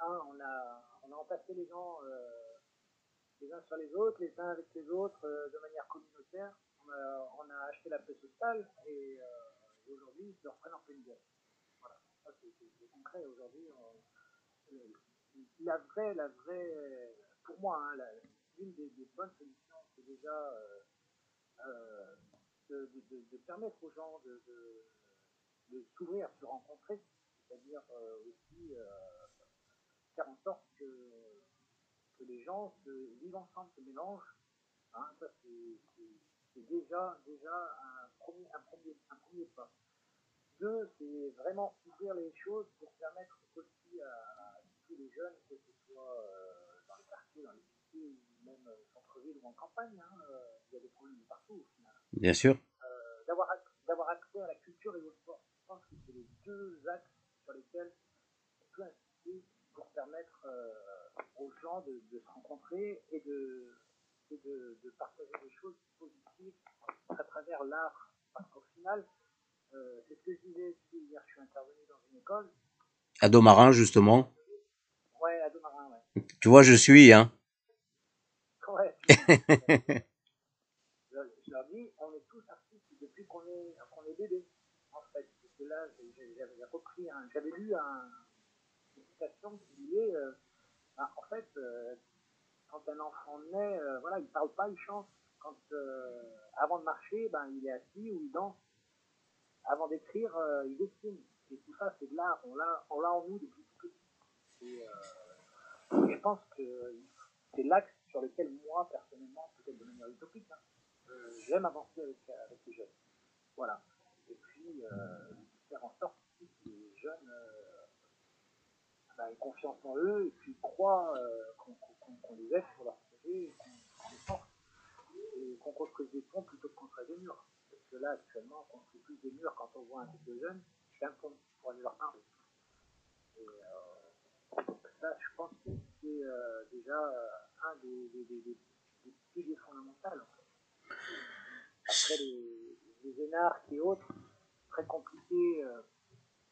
Hein, on, a, on a entassé les gens euh, les uns sur les autres, les uns avec les autres, euh, de manière communautaire. On a, on a acheté la paix sociale et, euh, et aujourd'hui, ils se reprennent en pleine gueule. Voilà, ça c'est concret. Aujourd'hui, euh, la vraie, la vraie, pour moi, hein, l'une des, bonnes solutions, c'est déjà euh, euh, de, permettre aux gens de, s'ouvrir, de se rencontrer, c'est-à-dire euh, aussi euh, faire en sorte que, que les gens se vivent ensemble, se mélangent. Hein, ça, c'est c'est- déjà, déjà un premier, un, premier, un premier pas. Deux, c'est vraiment ouvrir les choses pour permettre aussi à, tous les jeunes, que ce soit euh, dans les quartiers, dans les cités, ou même euh, centre-ville ou en campagne, hein, euh, il y a des problèmes partout au final Bien sûr. euh, d'avoir d'avoir accès à la culture et au sport. Je pense que c'est les deux axes sur lesquels on peut insister pour permettre euh, aux gens de, de se rencontrer et de, et de, de partager des choses positives à travers l'art. Parce qu'au final, euh, c'est ce que je disais hier, je suis intervenu dans une école. À Domarin, justement. Ouais, à Domarin, ouais. Tu vois, je suis, hein. Ouais. *laughs* je, je leur dis, on est tous artistes depuis qu'on est, qu'on est bébé, en fait. Parce que là, j'avais repris, j'avais lu un, une citation qui disait, euh, ben, en fait, euh, quand un enfant naît, euh, voilà, il parle pas, il chante. Quand, euh, avant de marcher, ben, il est assis ou il danse. Avant d'écrire, euh, il dessine. Et tout ça, c'est de l'art. On l'a, on l'a en nous depuis tout petit. Et, euh, je pense que c'est l'axe sur lequel moi, personnellement, peut-être de manière utopique, hein, euh, j'aime avancer avec, avec les jeunes. Voilà. Et puis, faire en sorte que les jeunes ben, aient confiance en eux et puis croient qu'on les aide pour leur protéger des forces. Et qu'on construise des ponts plutôt que construire des murs. Parce que là, actuellement, on construit plus des murs quand on voit un groupe de jeunes qu'un pont pour aller leur parler. Et euh, ça, je pense que c'est euh, déjà euh, un des, des, des, piliers fondamentaux. Après, les, énarques et autres, très compliqué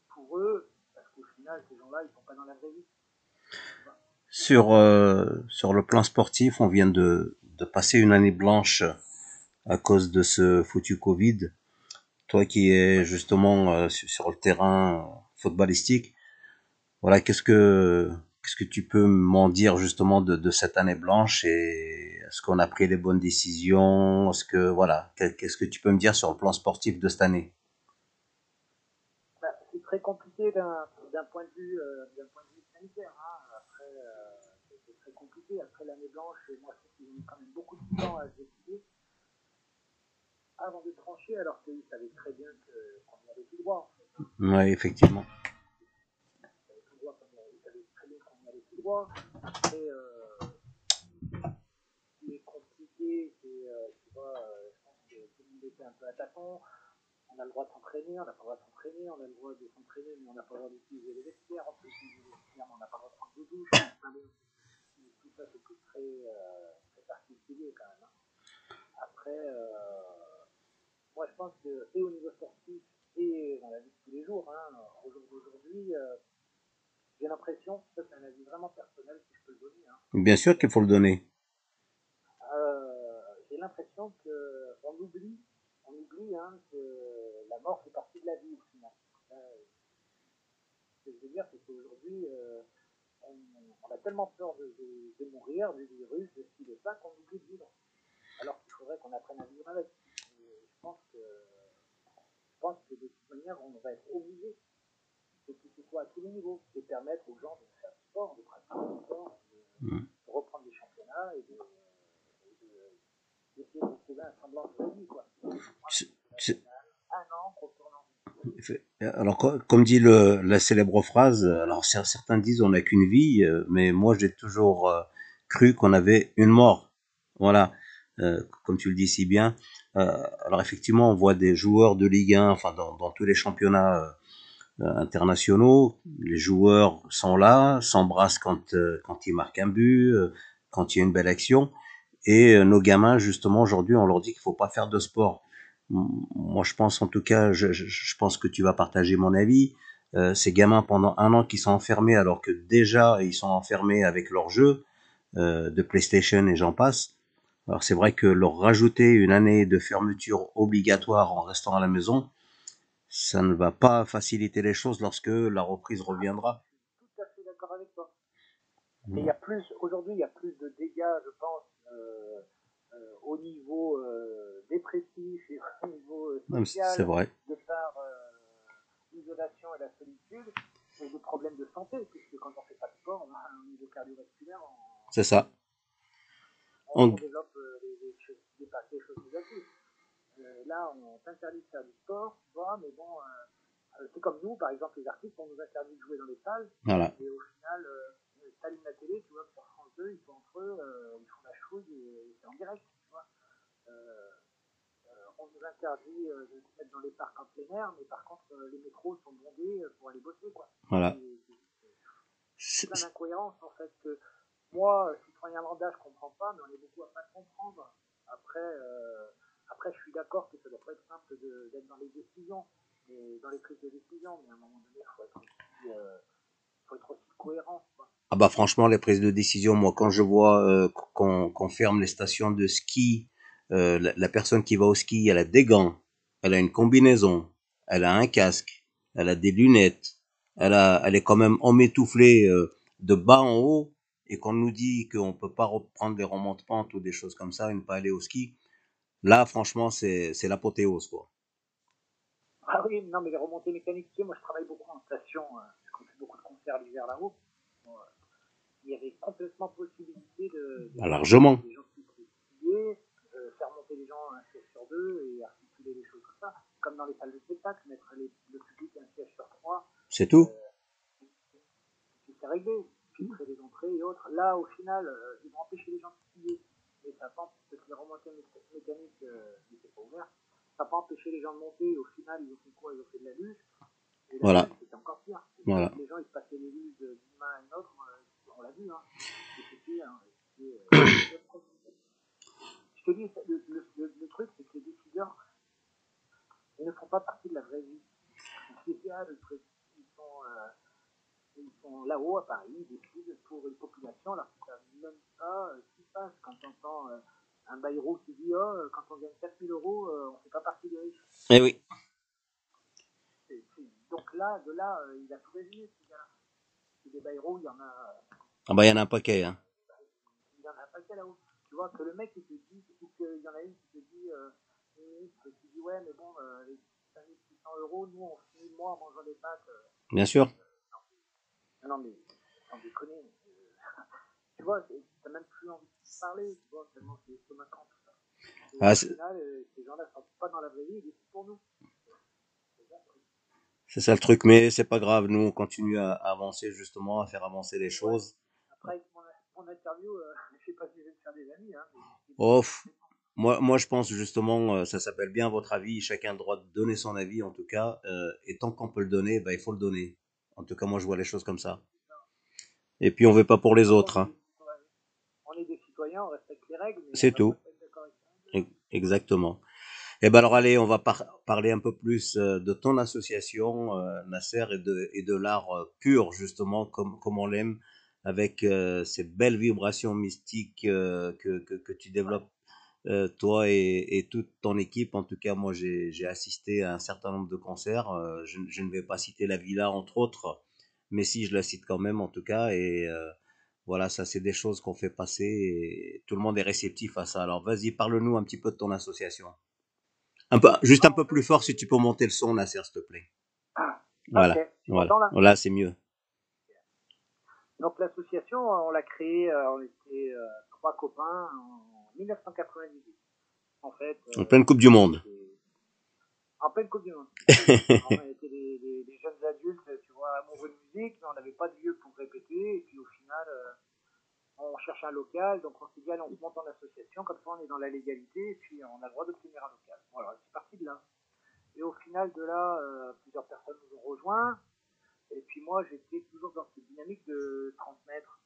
pour eux, parce qu'au final, ces gens-là, ils ne sont pas dans la vraie vie. Sur, euh, sur le plan sportif, on vient de, de passer une année blanche à cause de ce foutu Covid. Toi qui es justement euh, sur, le terrain footballistique, voilà, qu'est-ce que qu'est-ce que tu peux m'en dire justement de, de cette année blanche et est-ce qu'on a pris les bonnes décisions? Est-ce que voilà, qu'est-ce que tu peux me dire sur le plan sportif de cette année? Bah, c'est très compliqué d'un d'un point de vue euh, d'un point de vue sanitaire. Hein. Après, euh, c'est c'est très compliqué. Après l'année blanche, et moi ont mis quand même beaucoup de temps à se décider avant de trancher, alors qu'ils savaient très bien qu'on y allait tout droit. En fait. Oui, effectivement. Ils savaient tout droit qu'on y allait- ils savaient très bien qu'on y allait tout droit. Après, euh, ce qui est compliqué, c'est, euh, tu vois, euh, je pense que tout le monde était un peu à tâtons. On a le droit de s'entraîner, on n'a pas le droit de s'entraîner, on a le droit de s'entraîner, mais on n'a pas le droit d'utiliser les vestiaires, on peut utiliser les vestiaires, mais on n'a pas le droit de prendre de douche. Ça, c'est tout très, euh, très particulier quand même. hein. Après, euh, moi, je pense que, et au niveau sportif, et dans la vie de tous les jours, hein, au jour d'aujourd'hui, euh, j'ai l'impression, ça c'est un avis vraiment personnel si je peux le donner, hein, Bien sûr qu'il faut le donner. j'ai l'impression que on oublie, on oublie hein, que la mort fait partie de la vie au final. Ce que je veux dire, c'est qu'aujourd'hui, on, on a tellement peur de, de, de mourir, du virus, de ci, de ça, qu'on oublie de vivre. Alors qu'il faudrait qu'on apprenne à vivre avec. Et je pense que, je pense que de toute manière, on va être obligé, que ce soit à tous les niveaux, de permettre aux gens de faire du sport, de pratiquer du sport, de, de reprendre des championnats et de, d'essayer de trouver un semblant de vie, quoi. Un an qu'on tourne en Alors, co- comme dit la célèbre phrase, alors cer- certains disent on n'a qu'une vie, euh, mais moi j'ai toujours euh, cru qu'on avait une mort. Voilà, Euh, comme tu le dis si bien. Alors effectivement, on voit des joueurs de Ligue 1, enfin dans, tous les championnats internationaux, les joueurs sont là, s'embrassent quand quand ils marquent un but, quand il y a une belle action. Et nos gamins, justement, aujourd'hui, on leur dit qu'il faut pas faire de sport. Moi, je pense, en tout cas, je, je, je pense que tu vas partager mon avis. Euh, ces gamins, pendant un an, qui sont enfermés, alors que déjà, ils sont enfermés avec leurs jeux euh, de PlayStation et j'en passe. Alors, c'est vrai que leur rajouter une année de fermeture obligatoire en restant à la maison, ça ne va pas faciliter les choses lorsque la reprise reviendra. Tout à fait d'accord avec toi. Mais il y a plus, aujourd'hui, il y a plus de dégâts, je pense, euh, au niveau euh, dépressif et *laughs* au niveau euh, social, vrai. de par euh, l'isolation et la solitude, et des problèmes de santé, puisque quand on fait pas de sport, on a un niveau cardiovasculaire, on, C'est ça. on, On- développe euh, les, choses, des, des choses négatives. Euh, là, on t'interdit de faire du sport, tu vois, mais bon, euh, euh, c'est comme nous, par exemple, les artistes, on nous interdit de jouer dans les salles, Voilà. et au final, euh, t'allumes la télé, tu vois, sur France 2, ils sont entre eux, euh, ils font la chouille et c'est en direct, tu vois. Euh, euh, on nous interdit euh, de se mettre dans les parcs en plein air, mais par contre, les métros sont bondés pour aller bosser, quoi. Voilà. C'est- plein d'incohérences en fait que moi, citoyen lambda, je comprends pas, mais on est beaucoup à pas comprendre. Après, après, je suis d'accord que ça doit pas être simple d'être dans les décisions, mais dans les prises de décision, mais à un moment donné, il faut être aussi, faut être aussi cohérent. Quoi. Ah bah franchement, les prises de décision, moi quand je vois euh, qu'on qu'on ferme les stations de ski, euh, la, la personne qui va au ski, elle a des gants, elle a une combinaison, elle a un casque, elle a des lunettes, elle, a, elle est quand même emmitouflée euh, de bas en haut, et qu'on nous dit qu'on peut pas reprendre les remontes de pente ou des choses comme ça et ne pas aller au ski, là franchement c'est c'est l'apothéose quoi. Ah oui, non, mais les remontées mécaniques, tu sais, moi je travaille beaucoup en station, euh, qu'on fait beaucoup de concerts l'hiver là-haut. Bon, euh, il y avait complètement possibilité de, de Ah, largement. des gens qui étaient euh, faire monter les gens un siège sur deux et articuler les choses comme ça, comme dans les salles de spectacle, mettre les, le public un siège sur trois, C'est tout. puis c'est réglé, filtrer les entrées et autres. Là, au final, euh, ils vont empêcher les gens de skier, et ça parce que les remontées mé- mécaniques euh, n'étaient pas ouvertes, ça n'a pas empêché les gens de monter, et au final, ils ont fait quoi? Ils ont fait de la luge. Et la Voilà. C'était encore pire. Voilà. Les gens, ils passaient les luges d'une main à une autre, euh, on l'a vu, hein. C'était, c'était, euh, *coughs* je te dis, le, le, le, le truc, c'est que les décideurs, vraie vie. Les gars, le truc, ils sont, euh, ils sont là-haut à Paris, ils décident pour une population, alors qu'ils ne savent même pas euh, ce qui se passe. Quand on entend euh, un baillot qui dit, oh, euh, quand on gagne 4000 euros, euh, on ne fait pas partie des riches. Eh oui. Donc là, de là, euh, il a tout résumé, ce gars-là. Des baillots, il y en a, Ah bah il y en a un paquet. Hein. il y en a un paquet là-haut. Tu vois, que le mec, il te dit, ou qu'il y en a une qui te dit, euh, ministre, qui dit, ouais, mais bon, euh, les 5600 euros, nous, on finit le mois en mangeant des pâtes. euh. Bien sûr. Ah Non, mais, sans déconner. euh, *laughs* tu vois, t'as même plus envie de parler, tu vois, tellement c'est estomacant tout ça. Et Ah, au final, euh, ces gens-là sont pas dans la vraie vie, ils décident pour nous. C'est ça, le truc. C'est ça le truc, mais c'est pas grave. Nous, on continue à à avancer justement, à faire avancer les choses. Après, avec mon, mon interview, euh, *laughs* je sais pas si je vais me faire des amis, hein, mais- Oh, moi, moi, je pense justement, euh, ça s'appelle bien votre avis. Chacun a le droit de donner son avis, en tout cas. euh, et tant qu'on peut le donner, bah, il faut le donner. En tout cas, moi, je vois les choses comme ça. Et puis, on veut pas pour les autres. Hein. On est des citoyens, on respecte les règles, C'est tout. Exactement. Et ben alors allez, on va par- parler un peu plus euh, de ton association, euh, Nasser, et de, l'art euh, pur, justement, comme, on l'aime, avec ces belles vibrations mystiques que, tu développes, toi et, toute ton équipe. En tout cas, moi, j'ai assisté à un certain nombre de concerts. je, je ne vais pas citer la villa, entre autres, mais si, je la cite quand même, en tout cas. Et voilà, ça, c'est des choses qu'on fait passer et tout le monde est réceptif à ça. Alors, vas-y, parle-nous un petit peu de ton association. Un peu, juste un peu plus fort si tu peux monter le son, Nasser, s'il te plaît. Voilà, tu voilà. m'entends, là Voilà, c'est mieux. Donc l'association, on l'a créée, euh, on était euh, trois copains en 1998. En fait, En euh, pleine Coupe du Monde. en pleine Coupe du Monde. *laughs* on était des, des- des jeunes adultes, tu vois, amoureux de musique, mais on n'avait pas de lieu pour répéter. Et puis au final, euh, on cherche un local, donc on allez, on se monte en association, comme ça on est dans la légalité, et puis on a le droit d'obtenir un local. Voilà, c'est parti de là. Et au final de là, euh, plusieurs personnes nous ont rejoints. Et puis moi, j'étais toujours dans cette dynamique de transmettre,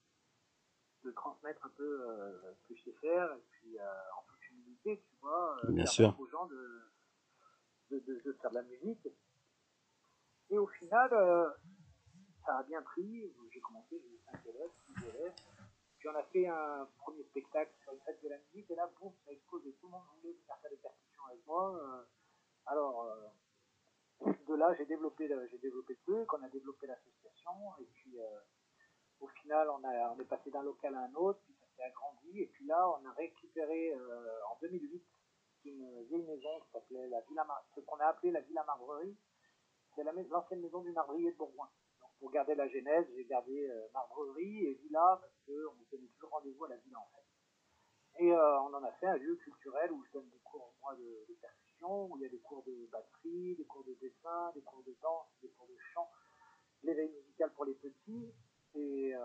de transmettre un peu euh, ce que je sais faire, et puis euh, en toute humilité, tu vois, euh, Bien sûr. aux gens de, de, de, de faire de la musique. Et au final, euh, ça a bien pris. J'ai commencé, j'ai eu 5 élèves, 6 élèves. On a fait un premier spectacle sur une fête de la musique, et là, boum, ça a explosé. Tout le monde voulait venir faire des percussions avec moi. euh, alors, euh, de là, j'ai développé, j'ai développé le truc, on a développé l'association, et puis euh, au final, on, a, on est passé d'un local à un autre, puis ça s'est agrandi, et puis là, on a récupéré en 2008 une vieille maison qui s'appelait la Villa ce qu'on a appelé la Villa Marbrerie. C'est l'ancienne maison du marbrier de Bourgoin. Pour garder la genèse, j'ai gardé euh, Marbrerie et Villa parce qu'on donnait toujours rendez-vous à la Villa en fait. Et euh, on en a fait un lieu culturel où je donne des cours moi de, de percussion, où il y a des cours de batterie, des cours de dessin, des cours de danse, des cours de chant, l'éveil musical pour les petits. Et, euh,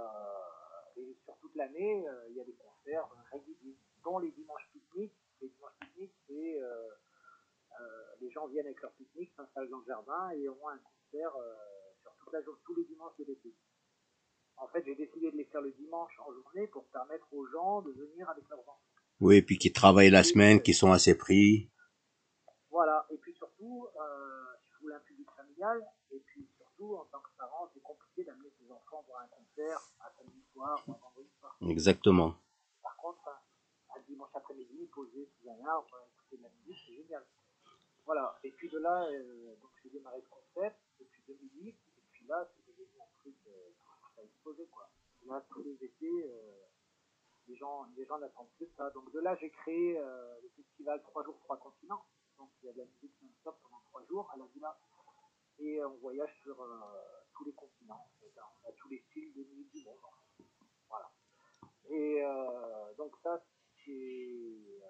sur toute l'année, il y a des concerts réguliers, dont les dimanches pique-niques. Les dimanches pique-niques, c'est les gens viennent avec leur pique-nique, s'installent dans le jardin et ont un concert toute la journée, tous les dimanches de l'été. En fait, j'ai décidé de les faire le dimanche en journée pour permettre aux gens de venir avec leurs enfants. Oui, et puis qui travaillent la semaine, qui sont assez pris. Voilà, et puis surtout, euh, je voulais un public familial, et puis surtout, en tant que parent, c'est compliqué d'amener ses enfants voir un concert un samedi soir ou un vendredi soir. Exactement. Par contre, un, un dimanche après-midi, posé sous un arbre, écouter de la musique, c'est génial. Voilà, et puis de là, euh, donc j'ai démarré ce concept depuis 2008, et puis là, c'est devenu un truc, euh, ça a explosé quoi. Là, tous les étés, euh, les gens, les gens n'attendent que ça. Donc de là, j'ai créé euh, le festival 3 jours, 3 continents. Donc il y a de la musique non-stop pendant 3 jours à la villa. Et euh, on voyage sur euh, tous les continents. En hein. On a tous les styles de musique du monde. en. Voilà. Et euh, donc ça, c'est euh,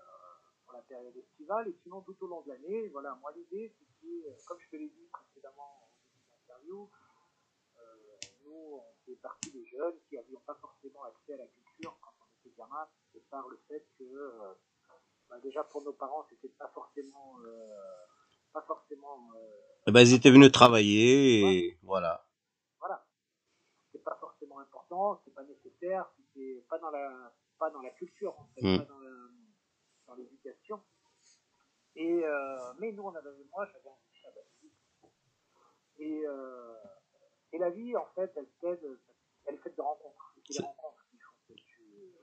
pour la période estivale. Et sinon, tout au long de l'année, voilà, moi l'idée, c'était, euh, comme je te l'ai dit précédemment au début euh, nous, on fait partie des jeunes qui n'avions pas forcément accès à la culture quand on était gamin, et par le fait que, euh, bah, déjà pour nos parents, c'était pas forcément, euh, pas forcément, euh, Eh ben, ils étaient venus travailler et voilà. voilà, c'était pas forcément important, c'était pas nécessaire, c'était pas dans la, pas dans la culture, en fait, Mm. pas dans l'éducation. Et euh, mais nous, on avait, moi, j'avais musique. Et, euh, et la vie, en fait, elle t'aide, elle est faite de rencontres. C'est les rencontres qui font que tu,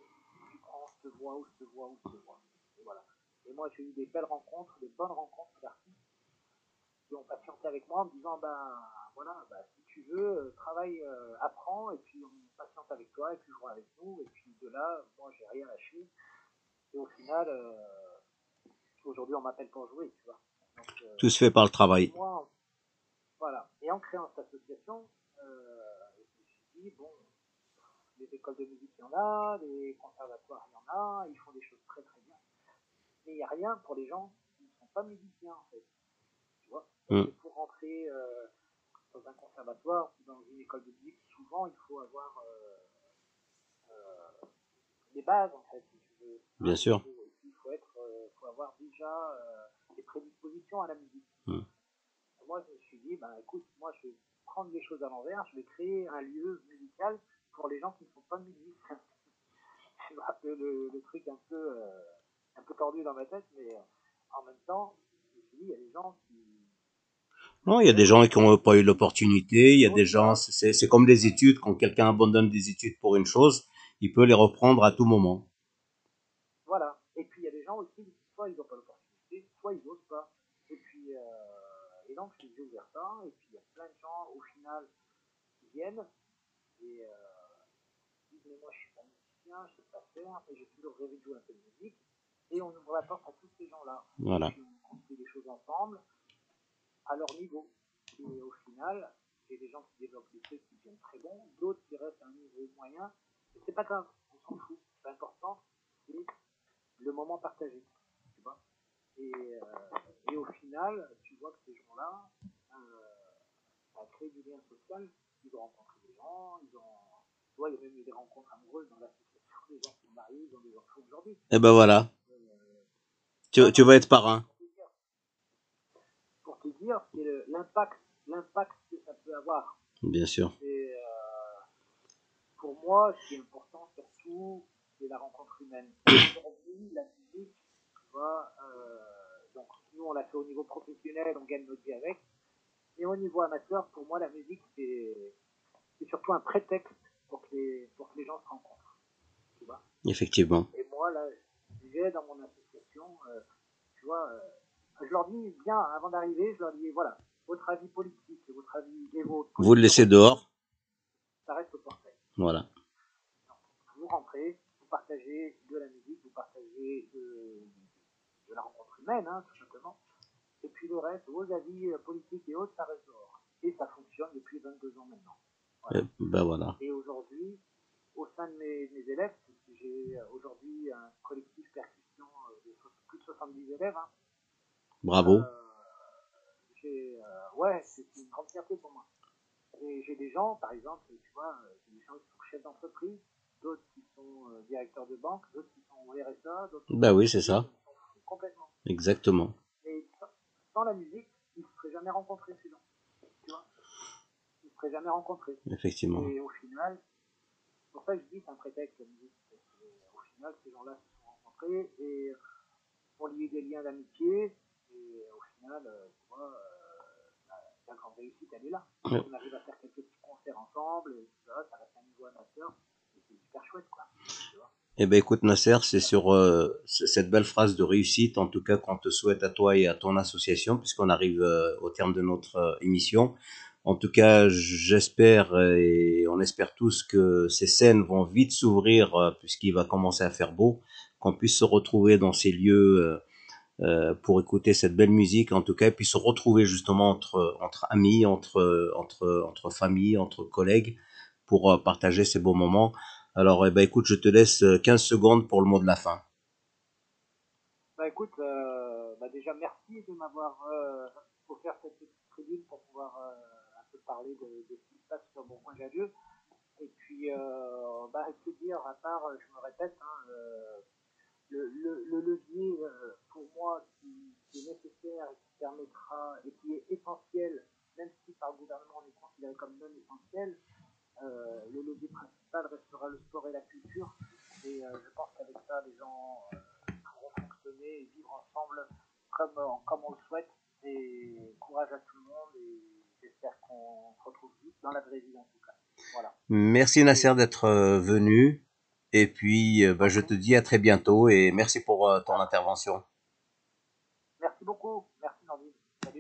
tu prends cette voie ou cette voie ou cette voie. Et voilà. Et moi, j'ai eu des belles rencontres, des bonnes rencontres d'artistes qui ont patienté avec moi en me disant, ben voilà, bah, si tu veux, euh, travaille, euh, apprends, et puis on patiente avec toi, et puis joue avec nous, et puis de là, moi, j'ai rien lâché. Et au final, euh, aujourd'hui, on m'appelle pour jouer, tu vois. Donc, euh, Tout se fait par le travail. moi, voilà. Et en créant cette association, euh, je me suis dit, bon, les écoles de musique, il y en a, les conservatoires, il y en a, ils font des choses très très bien. Mais il n'y a rien pour les gens qui ne sont pas musiciens, en fait. Tu vois Mm. Pour rentrer euh, dans un conservatoire ou dans une école de musique, souvent, il faut avoir euh, euh, des bases, en fait, si tu veux. Bien sûr. Et puis, il faut, être, euh, faut avoir déjà des prédispositions à la musique. Mm. Moi, je me suis dit, ben, écoute, moi, je vais prendre les choses à l'envers, je vais créer un lieu musical pour les gens qui ne sont pas musiciens. Tu vois, le, le, le truc un peu, euh, un peu tordu dans ma tête, mais euh, en même temps, je me suis dit, il y a des gens qui. Non, il y a des gens qui n'ont pas eu l'opportunité. Il y a des gens, c'est c'est comme les études. Quand quelqu'un abandonne des études pour une chose, il peut les reprendre à tout moment. Voilà. Et puis, il y a des gens aussi, soit ils n'ont pas l'opportunité, soit ils n'osent pas. Et puis, euh, et donc, j'ai ouvert ça, et puis il y a plein de gens, au final, qui viennent, et euh, disent, mais moi, je suis pas musicien, je sais pas faire, mais j'ai toujours rêvé de jouer un peu de musique. Et on ouvre la porte à tous ces gens-là. Voilà. Et puis, on construit des choses ensemble, à leur niveau. Et au final, j'ai des gens qui développent des trucs qui deviennent très bons, d'autres qui restent à un niveau moyen. Et c'est pas grave, on s'en fout. L'important, c'est le moment partagé. Et, euh, et au final, tu vois que ces gens-là, euh, ça crée du lien social. Ils ont rencontré des gens, ils ont. Tu vois, il y a même eu des rencontres amoureuses dans l'association, des gens qui sont mariés, ils ont des enfants aujourd'hui. Et ben voilà. Euh, Tu, tu vas être parrain. pour te dire- c'est l'impact, l'impact que ça peut avoir. Bien sûr. Et euh, pour moi, ce qui est important surtout, c'est la rencontre humaine. Aujourd'hui, la musique, tu vois, euh, donc nous on l'a fait au niveau professionnel, on gagne notre vie avec. Et au niveau amateur, pour moi, la musique, c'est c'est surtout un prétexte pour que les, pour que les gens se rencontrent. Tu vois Effectivement. et moi, là, j'ai dans mon association, euh, tu vois, euh, je leur dis, bien, avant d'arriver, je leur dis, voilà, votre avis politique, votre avis et votre... Vous le laissez dehors. Ça reste au portail. Voilà. Vous rentrez, vous partagez de la musique, vous partagez de, de la rencontre humaine, hein, tout simplement. Et puis le reste, vos avis euh, politiques et autres, ça dehors. Et ça fonctionne depuis 22 ans maintenant. Et ben voilà. Et aujourd'hui, au sein de mes, de mes élèves, j'ai euh, aujourd'hui un collectif percussion euh, de plus de 70 élèves, hein, Bravo. euh, j'ai, euh, ouais, c'est une grande fierté pour moi. Et j'ai des gens, par exemple, tu vois, j'ai des gens qui sont chefs d'entreprise, d'autres qui sont directeurs de banque, d'autres qui sont RSA, d'autres qui sont- oui, c'est ça. s'en foutent complètement. Exactement. Et sans, la musique, ils ne se seraient jamais rencontrés, ces gens. Tu vois? Ils ne se seraient jamais rencontrés. Effectivement. Et au final, c'est pour ça que je dis c'est un prétexte la musique. euh, Au final, ces gens-là se sont rencontrés et ont lié des liens d'amitié. Et au final, euh, tu vois, euh, la, la grande réussite, elle est là. Ouais. On arrive à faire quelques petits concerts ensemble, et tout ça, ça reste un niveau amateur. Et c'est super chouette, quoi. Tu vois? Eh ben écoute Nasser, c'est sur euh, cette belle phrase de réussite, en tout cas qu'on te souhaite à toi et à ton association, puisqu'on arrive euh, au terme de notre euh, émission. En tout cas, j'espère et on espère tous que ces scènes vont vite s'ouvrir, puisqu'il va commencer à faire beau, qu'on puisse se retrouver dans ces lieux pour écouter cette belle musique, en tout cas, et puis se retrouver justement entre, entre amis, entre, entre, entre familles, entre collègues, pour partager ces beaux moments. Alors, eh ben, écoute, je te laisse euh, 15 secondes pour le mot de la fin. Bah écoute, euh, bah déjà merci de m'avoir euh, offert cette petite tribune pour pouvoir euh, un peu parler de, ce qui se passe sur Bourgoin Jallieu. Et puis, euh, bah, que dire, à part, euh, je me répète, hein, euh, le, le, le levier euh, pour moi qui, qui est nécessaire et qui permettra et qui est essentiel, même si par gouvernement on est considéré comme non essentiel, euh, le levier principal restera le sport et la culture. Et euh, je pense qu'avec ça, les gens euh, pourront fonctionner et vivre ensemble comme, euh, comme on le souhaite. Et courage à tout le monde et j'espère qu'on se retrouve vite dans la vraie vie en tout cas. Voilà. Merci Nasser d'être venu. Et puis, bah, je te dis à très bientôt et merci pour ton intervention.